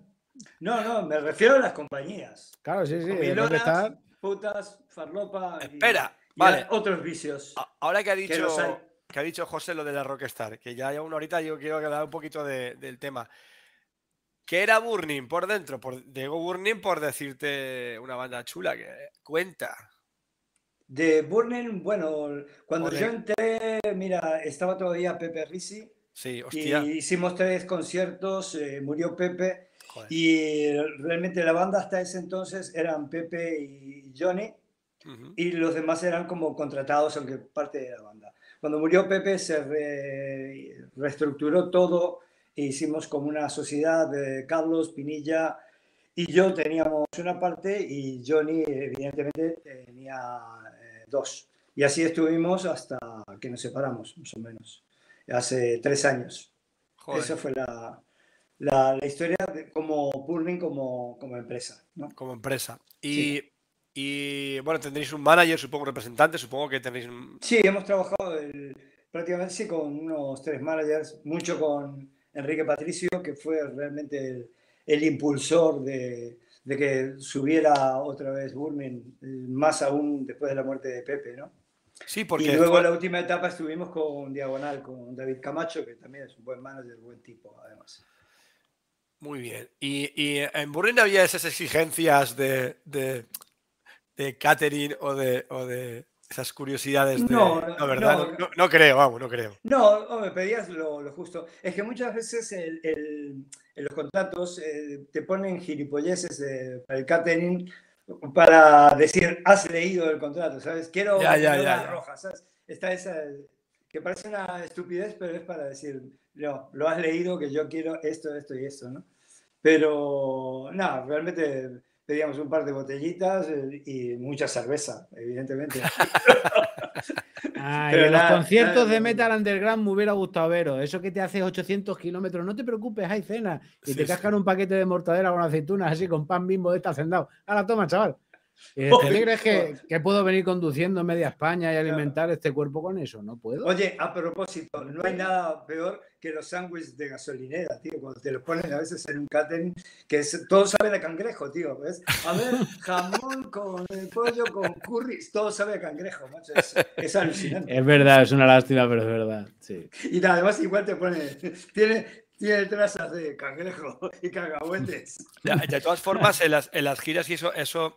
No, no, me refiero a las compañías. Claro, sí, sí. Comilonas, rockstar. putas, farlopa. y- Espera, y vale. otros vicios. Ahora que ha dicho, que ha dicho José lo de la Rockstar, que ya hay una horita yo quiero hablar un poquito de- del tema. ¿Qué era Burning por dentro? Por, digo Burning por decirte una banda chula que cuenta. De Burning, bueno, cuando yo entré, mira, estaba todavía Pepe Risi Sí, hostia. y hicimos tres conciertos, eh, murió Pepe joder. y realmente la banda hasta ese entonces eran Pepe y Johnny y los demás eran como contratados, aunque parte de la banda. Cuando murió Pepe se re- reestructuró todo e hicimos como una sociedad de Carlos, Pinilla y yo teníamos una parte y Johnny evidentemente tenía eh, dos. Y así estuvimos hasta que nos separamos, más o menos, hace tres años. Joder, Esa fue la, la, la historia de, como Burning como, como empresa. ¿no? como empresa. Y, y, bueno, tendréis un manager, supongo, representante, supongo que tenéis un... Sí, hemos trabajado el- prácticamente sí, con unos tres managers, mucho con Enrique Patricio, que fue realmente el, el impulsor de, de que subiera otra vez Burning, eh, más aún después de la muerte de Pepe, ¿no? Sí, Y porque luego fue- en la última etapa estuvimos con Diagonal, con David Camacho, que también es un buen manager, buen tipo, además. Muy bien. Y, y en Burning había esas exigencias de, de, de catering o de, o de esas curiosidades de... No, No, ¿verdad? no. No, no- creo, vamos, no creo. No, me pedías lo, lo justo. Es que muchas veces el- el- en los contratos eh, te ponen gilipolleces de- para el catering para decir, has leído el contrato, ¿sabes? Quiero Ya, ya, ya, roja, ¿sabes? Está esa que parece una estupidez, pero es para decir, no, lo has leído, que yo quiero esto, esto y esto, ¿no? Pero, no, realmente pedíamos un par de botellitas eh, y mucha cerveza, evidentemente. Ay, Pero en los conciertos nada, de Metal Underground me hubiera gustado veros. Eso que te hace 800 kilómetros, no te preocupes, hay cena. Y Sí, te sí. cascan un paquete de mortadela con aceitunas, así con pan bimbo de este hacendado. Ahora toma, chaval. Y dices, ¿Te crees que, que puedo venir conduciendo media España y alimentar este cuerpo con eso? No puedo. Oye, a propósito, no hay nada peor que los sándwiches de gasolinera, tío, cuando te los ponen a veces en un catering, que es, todo sabe de cangrejo, tío, ¿ves? A ver, jamón con el pollo, con curry, todo sabe de cangrejo, macho, es, es alucinante. Es verdad, es una lástima, pero es verdad. Sí. Y nada, además igual te pone, tiene, tiene trazas de cangrejo y cacahuetes. De, de todas formas, en las, en las giras y eso, eso,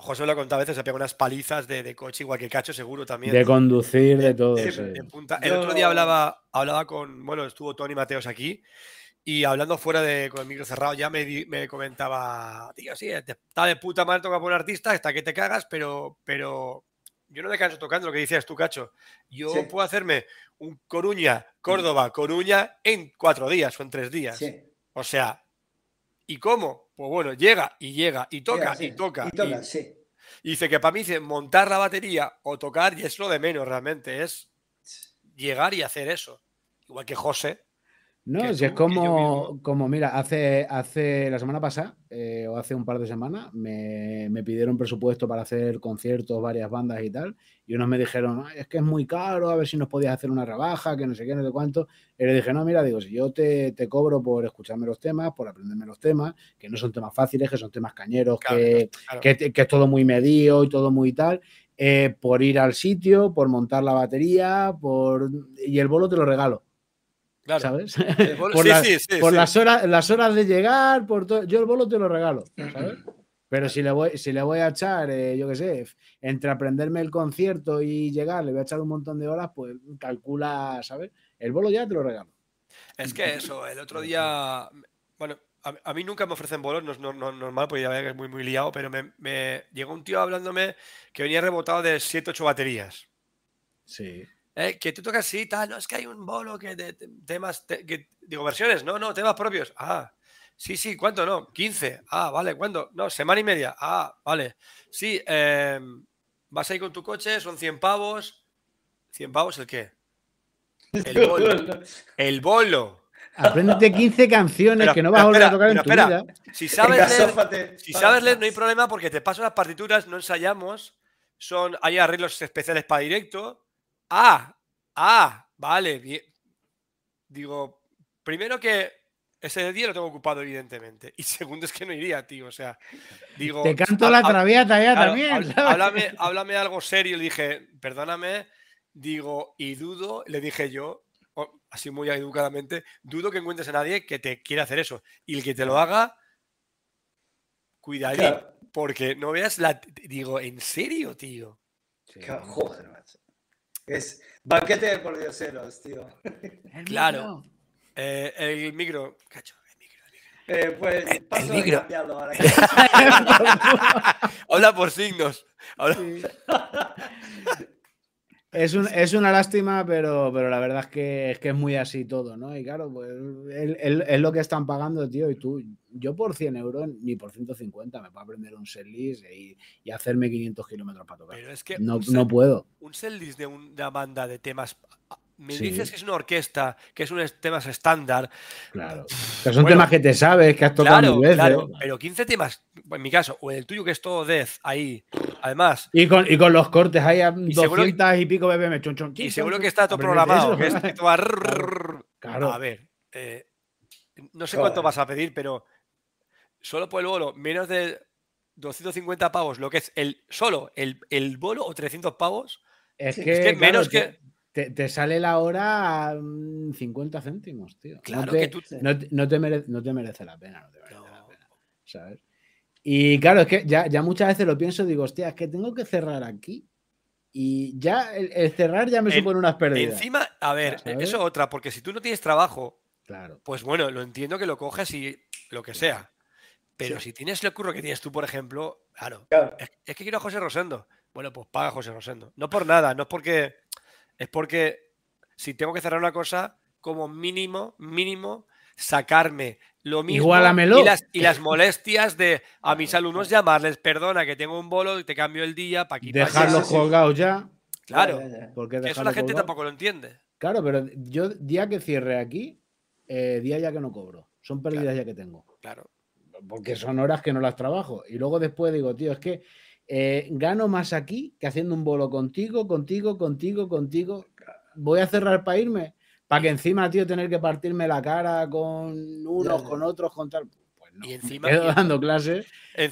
José lo ha contado a veces, se pega unas palizas de, de coche, igual que Cacho, seguro también. De conducir, de todo. Sí. de punta. El Yo- otro día hablaba, hablaba con, bueno, estuvo Tony Mateos aquí y hablando fuera de, con el micro cerrado ya me, comentaba, tío, sí, está de puta madre tocar por un artista hasta que te cagas, pero, pero yo no me canso tocando lo que decías tú, Cacho. Yo Sí. puedo hacerme un Coruña, Córdoba, Coruña en cuatro días o en tres días. Sí, O sea, ¿y cómo? Pues bueno, llega y llega y toca sí, y toca. Y toca, y- sí. y dice que para mí dice, montar la batería o tocar y es lo de menos realmente, es llegar y hacer eso. Igual que José. No, si es como, como, mira, hace, hace la semana pasada eh, o hace un par de semanas me, me pidieron presupuesto para hacer conciertos, varias bandas y tal, y unos me dijeron, "Ay, es que es muy caro, a ver si nos podías hacer una rebaja, que no sé qué, no sé cuánto. Y le dije, no, mira, digo, si yo te, te cobro por escucharme los temas, por aprenderme los temas, que no son temas fáciles, que son temas cañeros, Claro, que, claro. que, que es todo muy medido y todo muy tal, eh, por ir al sitio, por montar la batería, por y el bolo te lo regalo, Claro. ¿sabes? Bolo- por sí, la- sí, sí, por sí. las horas, las horas de llegar, por todo. Yo el bolo te lo regalo, ¿sabes? Pero si le voy, si le voy a echar, eh, yo qué sé, entre aprenderme el concierto y llegar, le voy a echar un montón de horas, pues calcula, ¿sabes? El bolo ya te lo regalo. Es que eso, el otro día, bueno, a, a mí nunca me ofrecen bolos, no es no- no- normal, porque ya veo que es muy, muy liado, pero me, me llegó un tío hablándome que venía rebotado de 7, 8 baterías. Sí. Eh, que tú tocas sí, tal, no, es que hay un bolo que de, de- temas, te- que, digo, versiones, no, no, temas propios. Ah, sí, sí, ¿cuánto no? 15. Ah, vale, ¿cuándo? No, semana y media. Ah, vale. Sí, em, vas ahí con tu coche, son 100 pavos. ¿100 pavos el qué? El bolo. El bolo. Apréndete 15 canciones Pero- que no vas a volver a tocar en tu espera. vida. Si sabes leer, si sabes leer, no hay problema porque te paso las partituras, no ensayamos. Son, hay arreglos especiales para directo. Ah, ah, vale, bien. digo, primero que ese día lo tengo ocupado, evidentemente. Y segundo es que no iría, tío. O sea, digo. Te canto la traviata ya también. Háblame, háblame algo serio. Le dije, perdóname. Digo, y dudo, le dije yo, así muy educadamente, dudo que encuentres a nadie que te quiera hacer eso. Y el que te lo haga, cuidadito. Porque no veas la. Digo, ¿en serio, tío? Joder, macho. Es banquete de por dioseros, tío. claro. Eh, el micro. Cacho, el micro. Eh, pues paso el micro. ahora. Habla por signos. Es, un, es, una lástima, pero, pero la verdad es que, es que es muy así todo, ¿no? Y claro, pues es lo que están pagando, tío, y tú, yo por 100 euros ni por 150 me puedo aprender un setlist y, y hacerme 500 kilómetros para tocar. Pero es que no, no puedo. Un setlist de una banda de temas me dices que es una orquesta, que es un temas estándar. Claro. Que son temas que te sabes, que has tocado claro, Claro, pero 15 temas, en mi caso, o el tuyo que es todo death, ahí, además. Y con, y con los cortes ahí a 200 y pico BPM, chon, chon, Y seguro que está todo programado. Que es, claro. A ver, eh, no sé cuánto vas a pedir, pero solo por el bolo, menos de 250 pavos, lo que es el solo el, el bolo o 300 pavos. Es que, menos que te, sale la hora a 50 céntimos, tío. Claro no te, que tú... no, te merece, no te merece la pena, no te merece la pena. ¿Sabes? Y claro, es que ya, ya muchas veces lo pienso, digo, hostia, es que tengo que cerrar aquí. Y ya el, cerrar ya me supone unas pérdidas. Encima, a ver, eso es otra, porque si tú no tienes trabajo, claro. pues bueno, lo entiendo que lo coges y lo que sea. Pero si tienes el curro que tienes tú, por ejemplo, claro, Es, es, que quiero a José Rosendo. Bueno, pues paga a José Rosendo. No por nada, no es porque es porque si tengo que cerrar una cosa, como mínimo, mínimo, sacarme lo mismo y las, y las, molestias de a mis alumnos llamarles, perdona que tengo un bolo y te cambio el día para quitar. Dejarlos colgados ya. Claro, porque eso la gente tampoco lo entiende. Claro, pero yo día que cierre aquí, eh, día ya que no cobro. Son pérdidas ya que tengo. Claro. Porque son horas que no las trabajo. Y luego después digo, tío, es que eh, gano más aquí que haciendo un bolo contigo, contigo, contigo, contigo. Voy a cerrar para irme. Para que encima, tío, tener que partirme la cara con unos, con otros, con tal. Pues no. Y encima. Quedo dando clases.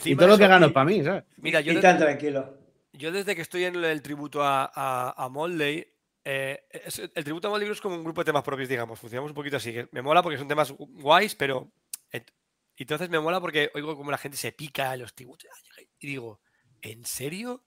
y todo lo que gano es para mí, ¿sabes? Mira, yo. Y tan tranquilo. Yo desde que estoy en el tributo a, a, Moldey, eh, el tributo a Moldey es como un grupo de temas propios, digamos. Funcionamos un poquito así. me mola porque son temas guays, pero. entonces me mola porque oigo como la gente se pica en los tributos. Y digo, ¿en serio?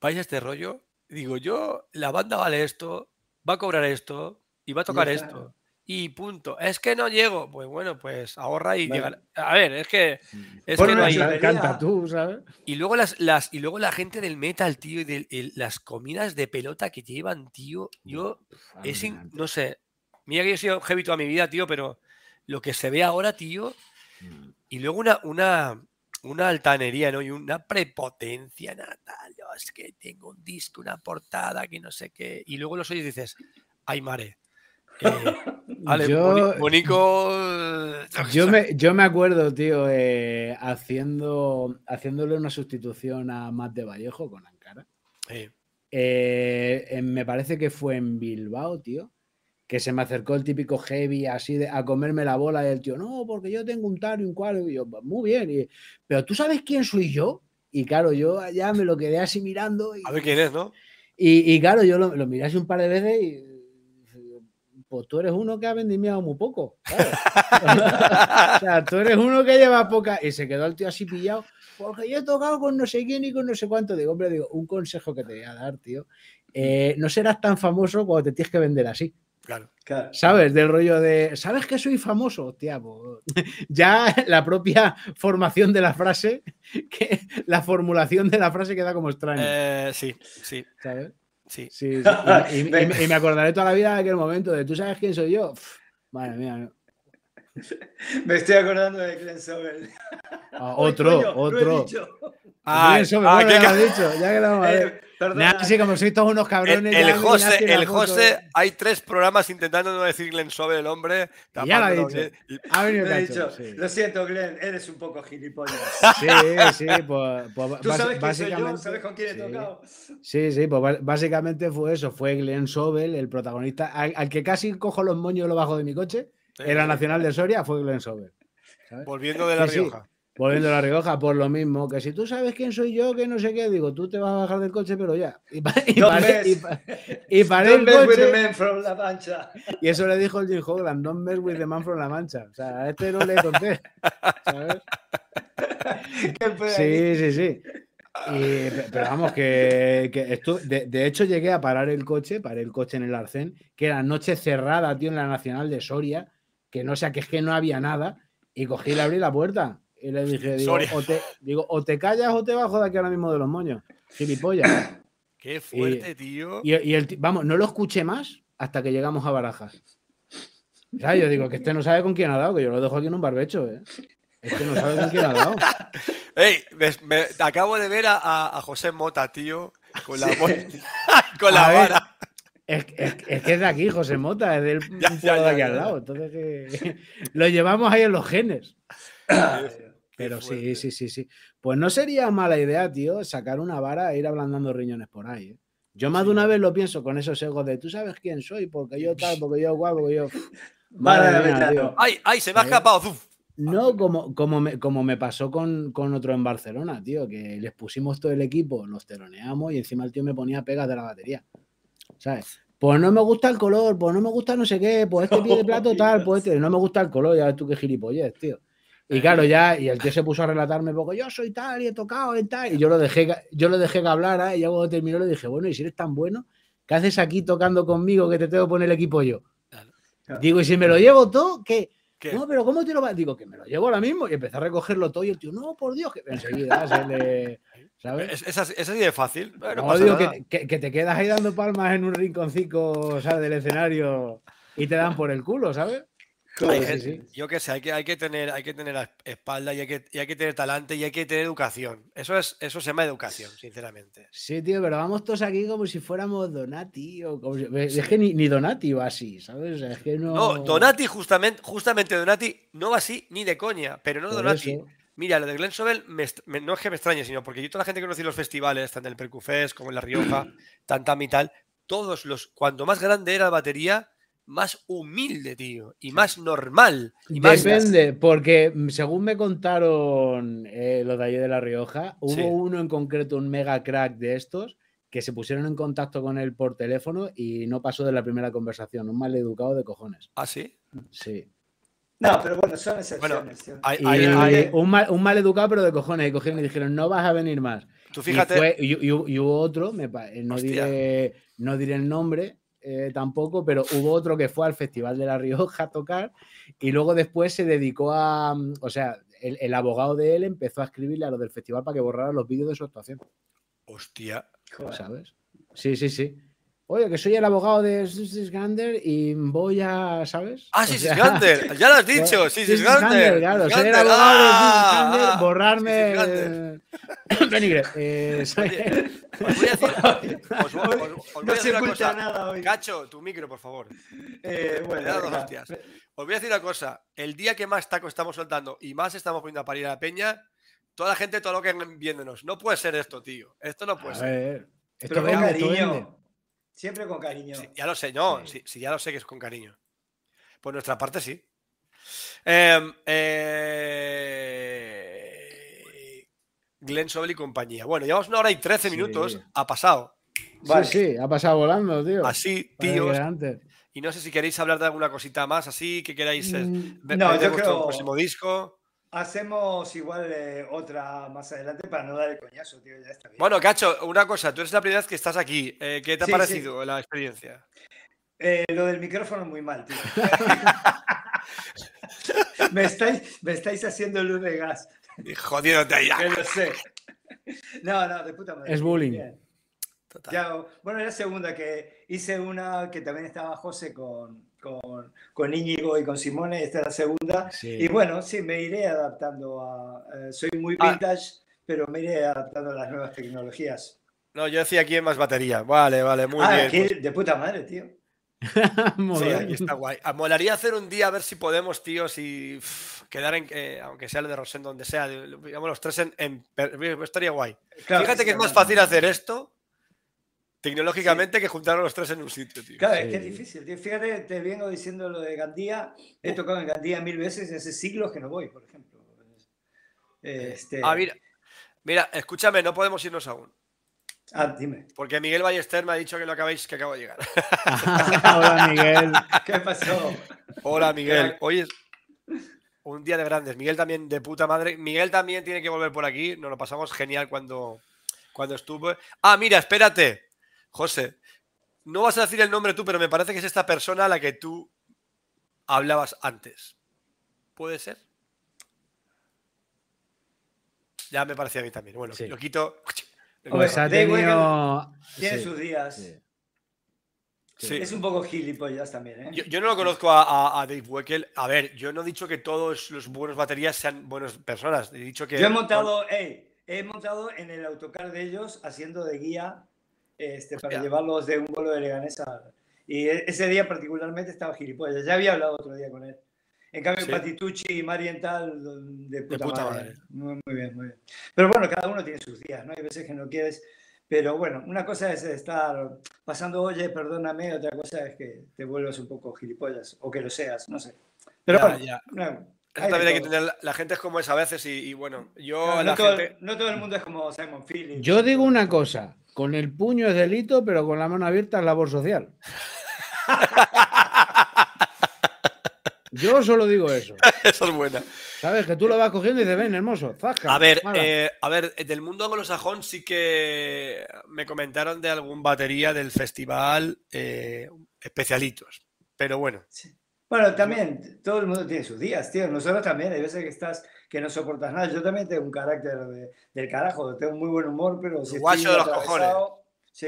¿Vais a este rollo? Digo, yo, la banda vale esto, va a cobrar esto y va a tocar esto. Y punto. Es que no llego. Pues bueno, pues ahorra y llega. A ver, es que. Es que no hay... canta tú, ¿sabes? Y luego las, las, y luego la gente del metal, tío, y de, las comidas de pelota que llevan, tío. Yo. Es no sé. Mira que yo he sido heavy toda mi vida, tío, pero lo que se ve ahora, tío. Mm. Y luego una, una, una altanería, ¿no? Y una prepotencia natal. Yo es que tengo un disco, una portada, que no sé qué. Y luego los oyes y dices, ay, mare. vale, yo, Yo me, yo me acuerdo, tío, eh, haciendo, haciéndole una sustitución a Matt de Vallejo con Ankara. Eh, me parece que fue en Bilbao, tío que se me acercó el típico heavy así de, a comerme la bola y el tío, no, porque yo tengo un tal y un cual, y yo, pues, muy bien, y, pero tú sabes quién soy yo, y claro, yo ya me lo quedé así mirando. Y, a ver quién es, ¿no? Y, y claro, yo lo, lo, miré así un par de veces y pues tú eres uno que ha vendimiado muy poco. o sea, tú eres uno que lleva poca. Y se quedó el tío así pillado. Porque yo he tocado con no sé quién y con no sé cuánto. Digo, hombre, digo, un consejo que te voy a dar, tío. Eh, no serás tan famoso cuando te tienes que vender así. Claro. ¿Sabes? Del rollo de, ¿sabes que soy famoso? Tía, pues, ya la propia formación de la frase, que la formulación de la frase queda como extraña. Eh, sí, sí. ¿Sabes? Sí. sí, Y, me acordaré toda la vida de aquel momento de, ¿tú sabes quién soy yo? madre mía. Me estoy acordando de Glenn Sobel. Ah, otro, otro. Ah, ah, ya, lo dicho, ya que lo eh, Perdona. Sí, como sois todos unos El, cabrones. el José, el José, hay tres programas intentando no decir Glenn Sobel el hombre. Ya lo ha dicho. bien, y- Ha venido Lo he cacho, dicho. sí. Lo siento, Glenn, eres un poco gilipollas. Sí, sí, pues, pues Tú sabes quién soy yo, básicamente. sabes con quién he sí. tocado. Sí, sí, pues básicamente fue eso, fue Glenn Sobel, el protagonista, al, al que casi cojo los moños lo bajo de mi coche, en la Nacional de Soria, fue Glenn Sobel. ¿sabes? Volviendo de La Sí, sí. Rioja. Volviendo a La Rioja, por lo mismo, que si tú sabes quién soy yo, que no sé qué, digo, tú te vas a bajar del coche, pero ya. Y, pa- y Don't paré, y mess. pa- y paré el mess with the coche, man from La Mancha. y eso le dijo el Jim Hogland, don't mess with the man from La Mancha. O sea, a este no le conté, ¿sabes? Sí, sí, sí. Y- pero vamos, que, que estu- de, de hecho llegué a parar el coche, paré el coche en el Arcén, que era noche cerrada, tío, en la Nacional de Soria, que no sé, que es que no había nada, y cogí y le abrí la puerta. Y le dije, digo o, te, digo, o te callas o te bajo de aquí ahora mismo de los moños. Gilipollas. Qué fuerte, tío. Y, y el, vamos, no lo escuché más hasta que llegamos a Barajas. ¿Sabes? Yo digo que este no sabe con quién ha dado, que yo lo dejo aquí en un barbecho, ¿eh? Este no sabe con quién ha dado. Ey, ves- me- acabo de ver a, José Mota, tío, con la, con la ver, vara. Es, es- es que es de aquí, José Mota, es del Ya, de aquí al lado. Entonces, que- lo llevamos ahí en los genes. Pero sí, sí, sí, sí. Pues no sería mala idea, tío, sacar una vara e ir ablandando riñones por ahí. ¿eh? Yo más de una vez lo pienso con esos egos de tú sabes quién soy, porque yo tal, porque yo guapo, porque yo. Vale, Madre mía, tío. no. ¡Ay, ay! Se me ha escapado. No, como, como, me, como me pasó con, con otro en Barcelona, tío, que les pusimos todo el equipo, los teloneamos y encima el tío me ponía pegas de la batería. ¿Sabes? Pues no me gusta el color, pues no me gusta no sé qué, pues este pie de plato tal, pues este, no me gusta el color, ya ves tú qué gilipollez, tío. Y claro, ya, y el tío se puso a relatarme, porque yo soy tal y he tocado y tal, y yo lo dejé, que- yo lo dejé que hablara, y ya cuando terminó le dije, bueno, y si eres tan bueno, ¿qué haces aquí tocando conmigo que te tengo que poner el equipo yo? Claro. Digo, y si me lo llevo todo, ¿qué? ¿Qué? No, pero ¿cómo te lo vas? Digo, que me lo llevo ahora mismo. Y empecé a recogerlo todo y el tío, no, por Dios, que enseguida se le. ¿Sabes? Es, es así, es así de fácil. No, No, pasa digo nada. que, que- que te quedas ahí dando palmas en un rinconcito, ¿sabes? Del escenario y te dan por el culo, ¿sabes? Hay Sí, gente- sí. Yo qué sé, hay que, hay que tener, hay que tener la espalda y hay que, y hay que tener talante y hay que tener educación. Eso es, eso se llama educación, sinceramente. Sí, tío, pero vamos todos aquí como si fuéramos Donati o como si- Es que ni, ni Donati va así, ¿sabes? O sea, es que no. No, Donati, justamente, justamente Donati, no va así ni de coña, pero no Por Donati. eso. Mira, lo de Glenn Sobel me est- me- no es que me extrañe, sino porque yo toda la gente que conocí los festivales, tanto en el Percufest como en La Rioja, Tantam y tal, todos los, cuanto más grande era la batería, más humilde, tío, y más normal. Y más, Depende, porque mm, según me contaron eh, los de allí de La Rioja, hubo Sí. uno en concreto, un mega crack de estos, que se pusieron en contacto con él por teléfono y no pasó de la primera conversación. Un mal educado de cojones. ¿Ah, sí? Sí. No, pero bueno, son excepciones. ¿sí? Hay- un, mal, un mal educado, pero de cojones. Y cogieron y dijeron, no vas a venir más. tú Y, fíjate, fue- y- y- y hubo otro, me eh, no, Hostia. diré, no diré el nombre eh, tampoco, pero hubo otro que fue al Festival de La Rioja a tocar y luego después se dedicó a, mm, o sea, el, el abogado de él empezó a escribirle a los del festival para que borraran los vídeos de su actuación, hostia. ¿sabes? Sí, sí, sí. Oye, que soy el abogado de Sisgander y voy a, ¿sabes? Ah, O sí, sí, sea, Gander, ya lo has dicho, Sisgander, Gander. claro, soy el abogado de Sisgander, borrarme. Sisgander. Benigre, eh, Os voy a decir, os, voy a una cosa. nada hoy. Cacho, tu micro, por favor. Eh, Me bueno. Os voy a decir una cosa. El día que más taco estamos soltando y más estamos poniendo a parir a la peña, toda la gente, todo lo que viéndonos. No puede ser esto, tío. Esto no puede ser. esto vende. cariño. Siempre con cariño. Sí, ya lo sé, no. Sí. Sí, sí, ya lo sé que es con cariño. Por nuestra parte, sí. Em, eh, Glenn Sobel y compañía. Bueno, llevamos una hora y 13 Sí. minutos. Ha pasado. Vale. Sí, sí, ha pasado volando, tío. Así, tíos. Y no sé si queréis hablar de alguna cosita más así, que queráis eh, Mm, ver- no, ver yo creo- próximo disco. Hacemos igual eh, otra más adelante para no dar el coñazo, tío. Ya está bien. Bueno, Cacho, una cosa, tú eres la primera vez que estás aquí. Eh, ¿Qué te ha Sí, parecido la experiencia? Eh, lo del micrófono muy mal, tío. me, estáis, me estáis haciendo luz de gas, Y Jodiéndote ahí. que lo sé. No, no, de puta madre. Es bullying. Bien. Total. Ya, bueno, la segunda que hice una que también estaba José con, con, con Íñigo y con Simone, esta es la segunda. Sí. Y bueno, sí, me iré adaptando a... eh, soy muy Ah. vintage, pero me iré adaptando a las nuevas tecnologías. No, yo decía aquí en más batería. Vale, vale, muy ah, bien. aquí pues- de puta madre, tío. Sí, aquí está guay. Ah, Molaría hacer un día a ver si podemos, tío, si quedar en, eh, aunque sea lo de Rosendo, donde sea, digamos los tres en, estaría guay. Claro, Fíjate que es más fácil hacer esto tecnológicamente que juntar a los tres en un sitio, tío. Claro, Sí. es que es difícil. tío. Fíjate, te vengo diciendo lo de Gandía. He tocado en Gandía mil veces y hace siglos que no voy, por ejemplo. Este... Ah, mira, mira, escúchame, no podemos irnos aún. Ah, dime. Porque Miguel Ballester me ha dicho que lo acabáis, que acabo de llegar. Hola, Miguel. ¿Qué pasó? Hola, Miguel. Hoy es un día de grandes. Miguel también de puta madre. Miguel también tiene que volver por aquí. Nos lo pasamos genial cuando, cuando estuvo. Ah, mira, espérate. José, no vas a decir el nombre tú, pero me parece que es esta persona a la que tú hablabas antes. ¿Puede ser? Ya me parecía a mí también. Bueno, Sí. lo quito. Pues ha Dave Weigel tenido. Tiene sí, sus días. sí. Sí. Es un poco gilipollas también, ¿eh? Yo, yo no lo conozco a, a- a Dave Weckl. A ver, yo no he dicho que todos los buenos baterías sean buenas personas. He dicho que. Yo he montado, ey, he montado en el autocar de ellos haciendo de guía este, para Hostia. llevarlos de un vuelo de Leganés a... Y e- ese día particularmente estaba gilipollas. Ya había hablado otro día con él. En cambio, Sí. Patitucci y Mariental, de puta, puta madre. madre. Muy, muy bien, muy bien. Pero bueno, cada uno tiene sus días, ¿no? Hay veces que no quieres... Pero bueno, una cosa es estar pasando, oye, perdóname, otra cosa es que te vuelvas un poco gilipollas, o que lo seas, no sé. Pero Ya, bueno, ya. no, hay de también hay que tener. La, la gente es como es a veces y, y bueno, yo. La no, todo, gente- no todo el mundo es como Simon Phillips. Yo digo una cosa: con el puño es delito, pero con la mano abierta es labor social. Yo solo digo eso. Eso es buena. ¿Sabes? Que tú lo vas cogiendo y dices, ven, hermoso, zasca. A ver, hala". eh, a ver, del mundo anglosajón sí que me comentaron de algún batería del festival eh, especialitos. Pero bueno, Bueno, también todo el mundo tiene sus días, tío. Nosotros también, hay veces que estás que no soportas nada. Yo también tengo un carácter de- del carajo, tengo muy buen humor, pero si Guacho de los atravesado- Sí.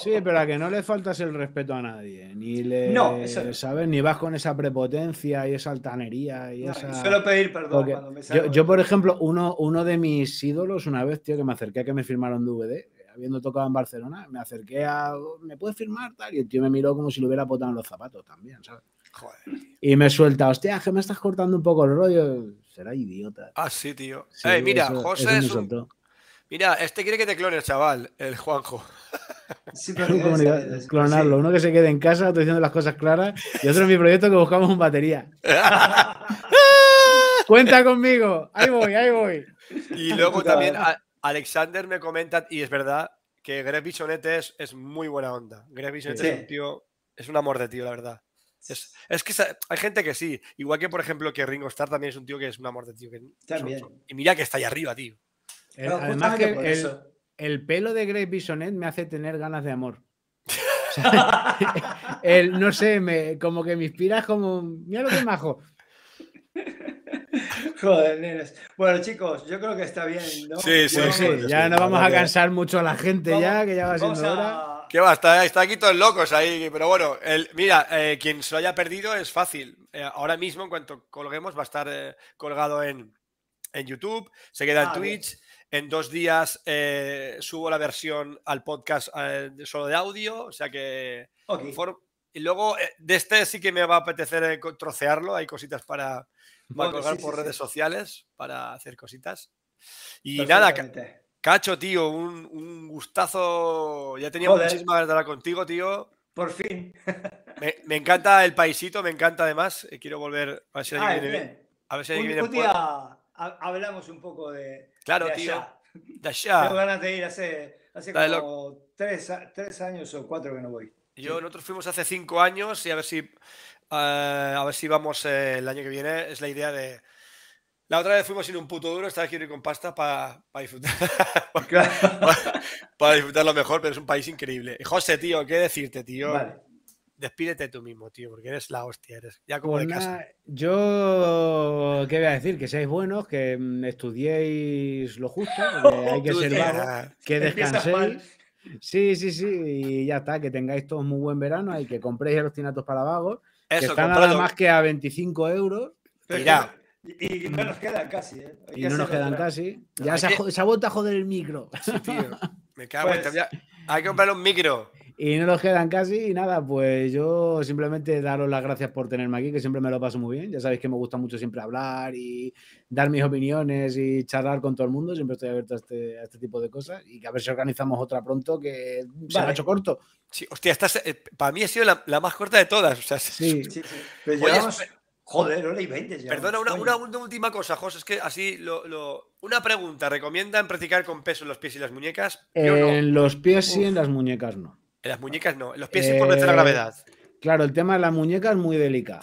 Sí, pero a que no le faltas el respeto a nadie. Ni le. No, eso. ¿Sabes? Ni vas con esa prepotencia y esa altanería y No, esa. Suelo pedir perdón Porque cuando me salgo. yo, yo, por ejemplo, uno, uno de mis ídolos, una vez, tío, que me acerqué a que me firmaron DVD, habiendo tocado en Barcelona, me acerqué a. ¿Me puedes firmar? Tal? Y el tío me miró como si le hubiera botado en los zapatos también, ¿sabes? Joder. Y me suelta, hostia, que me estás cortando un poco el rollo. Será idiota. Ah, sí, tío. Sí, Eh, mira, eso- José eso es un. Mira, este quiere que te clones, chaval, el Juanjo. Sí, pero comunidad, sabes, clonarlo. sí. Uno que se quede en casa, otro diciendo las cosas claras, y otro en mi proyecto que buscamos un batería. Cuenta conmigo. Ahí voy, ahí voy. Y luego también a- Alexander me comenta, y es verdad, que Greg Bisonet es, es muy buena onda. Greg Sí. es un tío, es un amor de tío, la verdad. Es, es que hay gente que sí, igual que por ejemplo que Ringo Starr también es un tío que es un amor de tío. Que También. son- y mira que está ahí arriba, tío. El- No, además justamente que por el, el pelo de Greg Bisonet me hace tener ganas de amor. O sea, el, no sé, me, como que me inspiras como, mira lo que majo. Joder, nenes. Bueno, chicos, yo creo que está bien, ¿no? Sí, sí, sí, sí, ya sí, no vamos a cansar mucho a la gente ya, que ya va siendo a- hora. ¿Qué va? Está, está aquí todos locos ahí, pero bueno, el, mira, eh, quien se lo haya perdido es fácil. Eh, ahora mismo, en cuanto colguemos, va a estar eh, colgado en, en YouTube, se queda en Ah, bien. Twitch. En dos días subo la versión al podcast solo de audio, o sea que... Ok. for- y luego de este sí que me va a apetecer trocearlo, hay cositas para, para Bueno, colgar sí, por sí, redes sí. sociales, para hacer cositas. Y nada. Cacho, tío, un, un gustazo. Ya tenía Joder. muchísimas ganas de hablar contigo, tío. Por fin. Me, me encanta el paisito, me encanta además. Eh, Quiero volver a ver si Ah, viene-. A ver si Un, viene un día ha- hablamos un poco de, Claro, de tío. allá. De allá. Tengo ganas de ir hace, hace Dale, como tres, tres años o cuatro que no voy. Yo, nosotros fuimos hace cinco años y a ver si, eh, a ver si vamos eh, el año que viene. Es la idea de. La otra vez fuimos sin un puto duro, esta vez quiero ir con pasta para disfrutar. Claro. para disfrutarlo mejor, pero es un país increíble. Y José, tío, ¿qué decirte, tío? Vale. Despídete tú mismo, tío, porque eres la hostia, eres ya como Pues de casa. nada, yo, ¿qué voy a decir? Que seáis buenos, que mm, estudiéis lo justo, que hay que ser vagos, que descanséis. Sí, sí, sí, y ya está, que tengáis todos muy buen verano y que compréis alucinatos para vagos, que Eso, están nada más que a 25 euros Mira. Y, y no nos quedan casi, ¿eh? Hay y que no nos quedan otra. casi. Ya se ha, que- se ha vuelto a joder el micro. Sí, tío. Me cago en Pues- te- Hay que comprarle un micro. Y no nos quedan casi y nada, pues yo simplemente daros las gracias por tenerme aquí, que siempre me lo paso muy bien. Ya sabéis que me gusta mucho siempre hablar y dar mis opiniones y charlar con todo el mundo. Siempre estoy abierto a este, a este tipo de cosas y que a ver si organizamos otra pronto, que se ha hecho corto. Sí, hostia, esta es- eh, para mí ha sido la, la más corta de todas. O sea, Sí, Sí, sí. Pero Oye, llevamos- Joder, hora y 20 ya. Perdona, una, Coño. una- una última cosa, José. Es que así, lo, lo- una pregunta. ¿Recomiendan practicar con peso en los pies y las muñecas? Yo no. en los pies sí, en las muñecas no. En las muñecas no. En los pies sí por vencer la Eh, gravedad. Claro, el tema de las muñecas es muy delicado.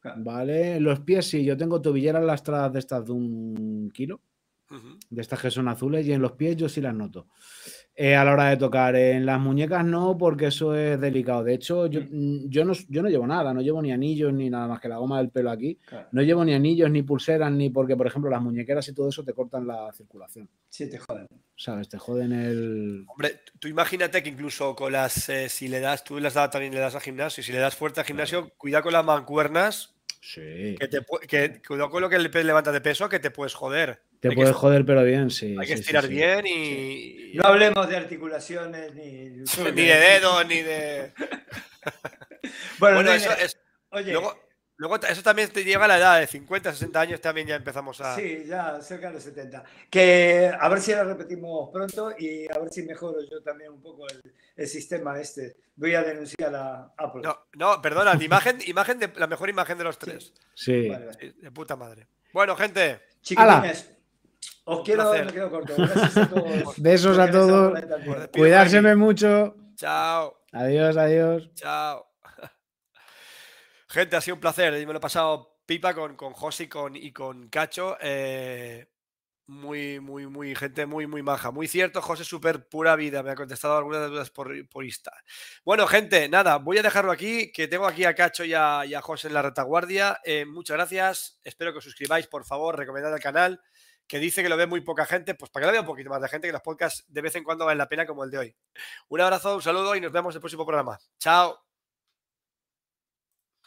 Claro. ¿Vale? En los pies sí, yo tengo tobilleras lastradas de estas de un kilo. De estas que son azules y en los pies yo sí las noto. Eh, a la hora de tocar, en las muñecas no, porque eso es delicado. De hecho, yo, mm, yo, no, yo no llevo nada, no llevo ni anillos ni nada más que la goma del pelo aquí. Claro. No llevo ni anillos, ni pulseras, ni porque, por ejemplo, las muñequeras y todo eso te cortan la circulación. Sí, te joden. ¿Sabes? Te joden el. Hombre, tú imagínate que incluso con las, eh, si le das, tú les das, también le das al gimnasio, si le das fuerte al gimnasio, cuidado con las mancuernas, Sí. que te, que, cuidado con lo que le levantas de peso, que te puedes joder. Te puedes que, joder, pero bien, sí. hay que sí, estirar sí. bien y. No hablemos de articulaciones ni, Ni de dedos, ni de. Bueno, eso es. Oye, Luego, luego eso también te llega a la edad de 50, 60 años, también ya empezamos a. sí, ya cerca de los 70. Que a ver si la repetimos pronto y a ver si mejoro yo también un poco el, el sistema este. Voy a denunciar a Apple. No, no, perdona, la imagen, imagen de, la mejor imagen de los tres. Sí. Vale, vale. Sí, de puta madre. Bueno, gente, Chiquitines, os quiero, me quedo corto. Gracias a todos. Besos a todos. Cuidárseme mucho. chao, Adiós, adiós. chao. Gente, ha sido un placer. Me lo he pasado pipa con, con José y con, y con Cacho. eh, muy, muy, muy, gente muy, muy maja. Muy cierto, José, súper pura vida. Me ha contestado algunas dudas por, por Insta. Bueno, gente, nada, voy a dejarlo aquí, que tengo aquí a Cacho y a, y a José en la retaguardia. Eh, muchas gracias. Espero que os suscribáis, por favor, recomendad el canal, que dice que lo ve muy poca gente, pues para que lo vea un poquito más de gente, que los podcasts de vez en cuando valen la pena como el de hoy. Un abrazo, un saludo y nos vemos en el próximo programa. Chao.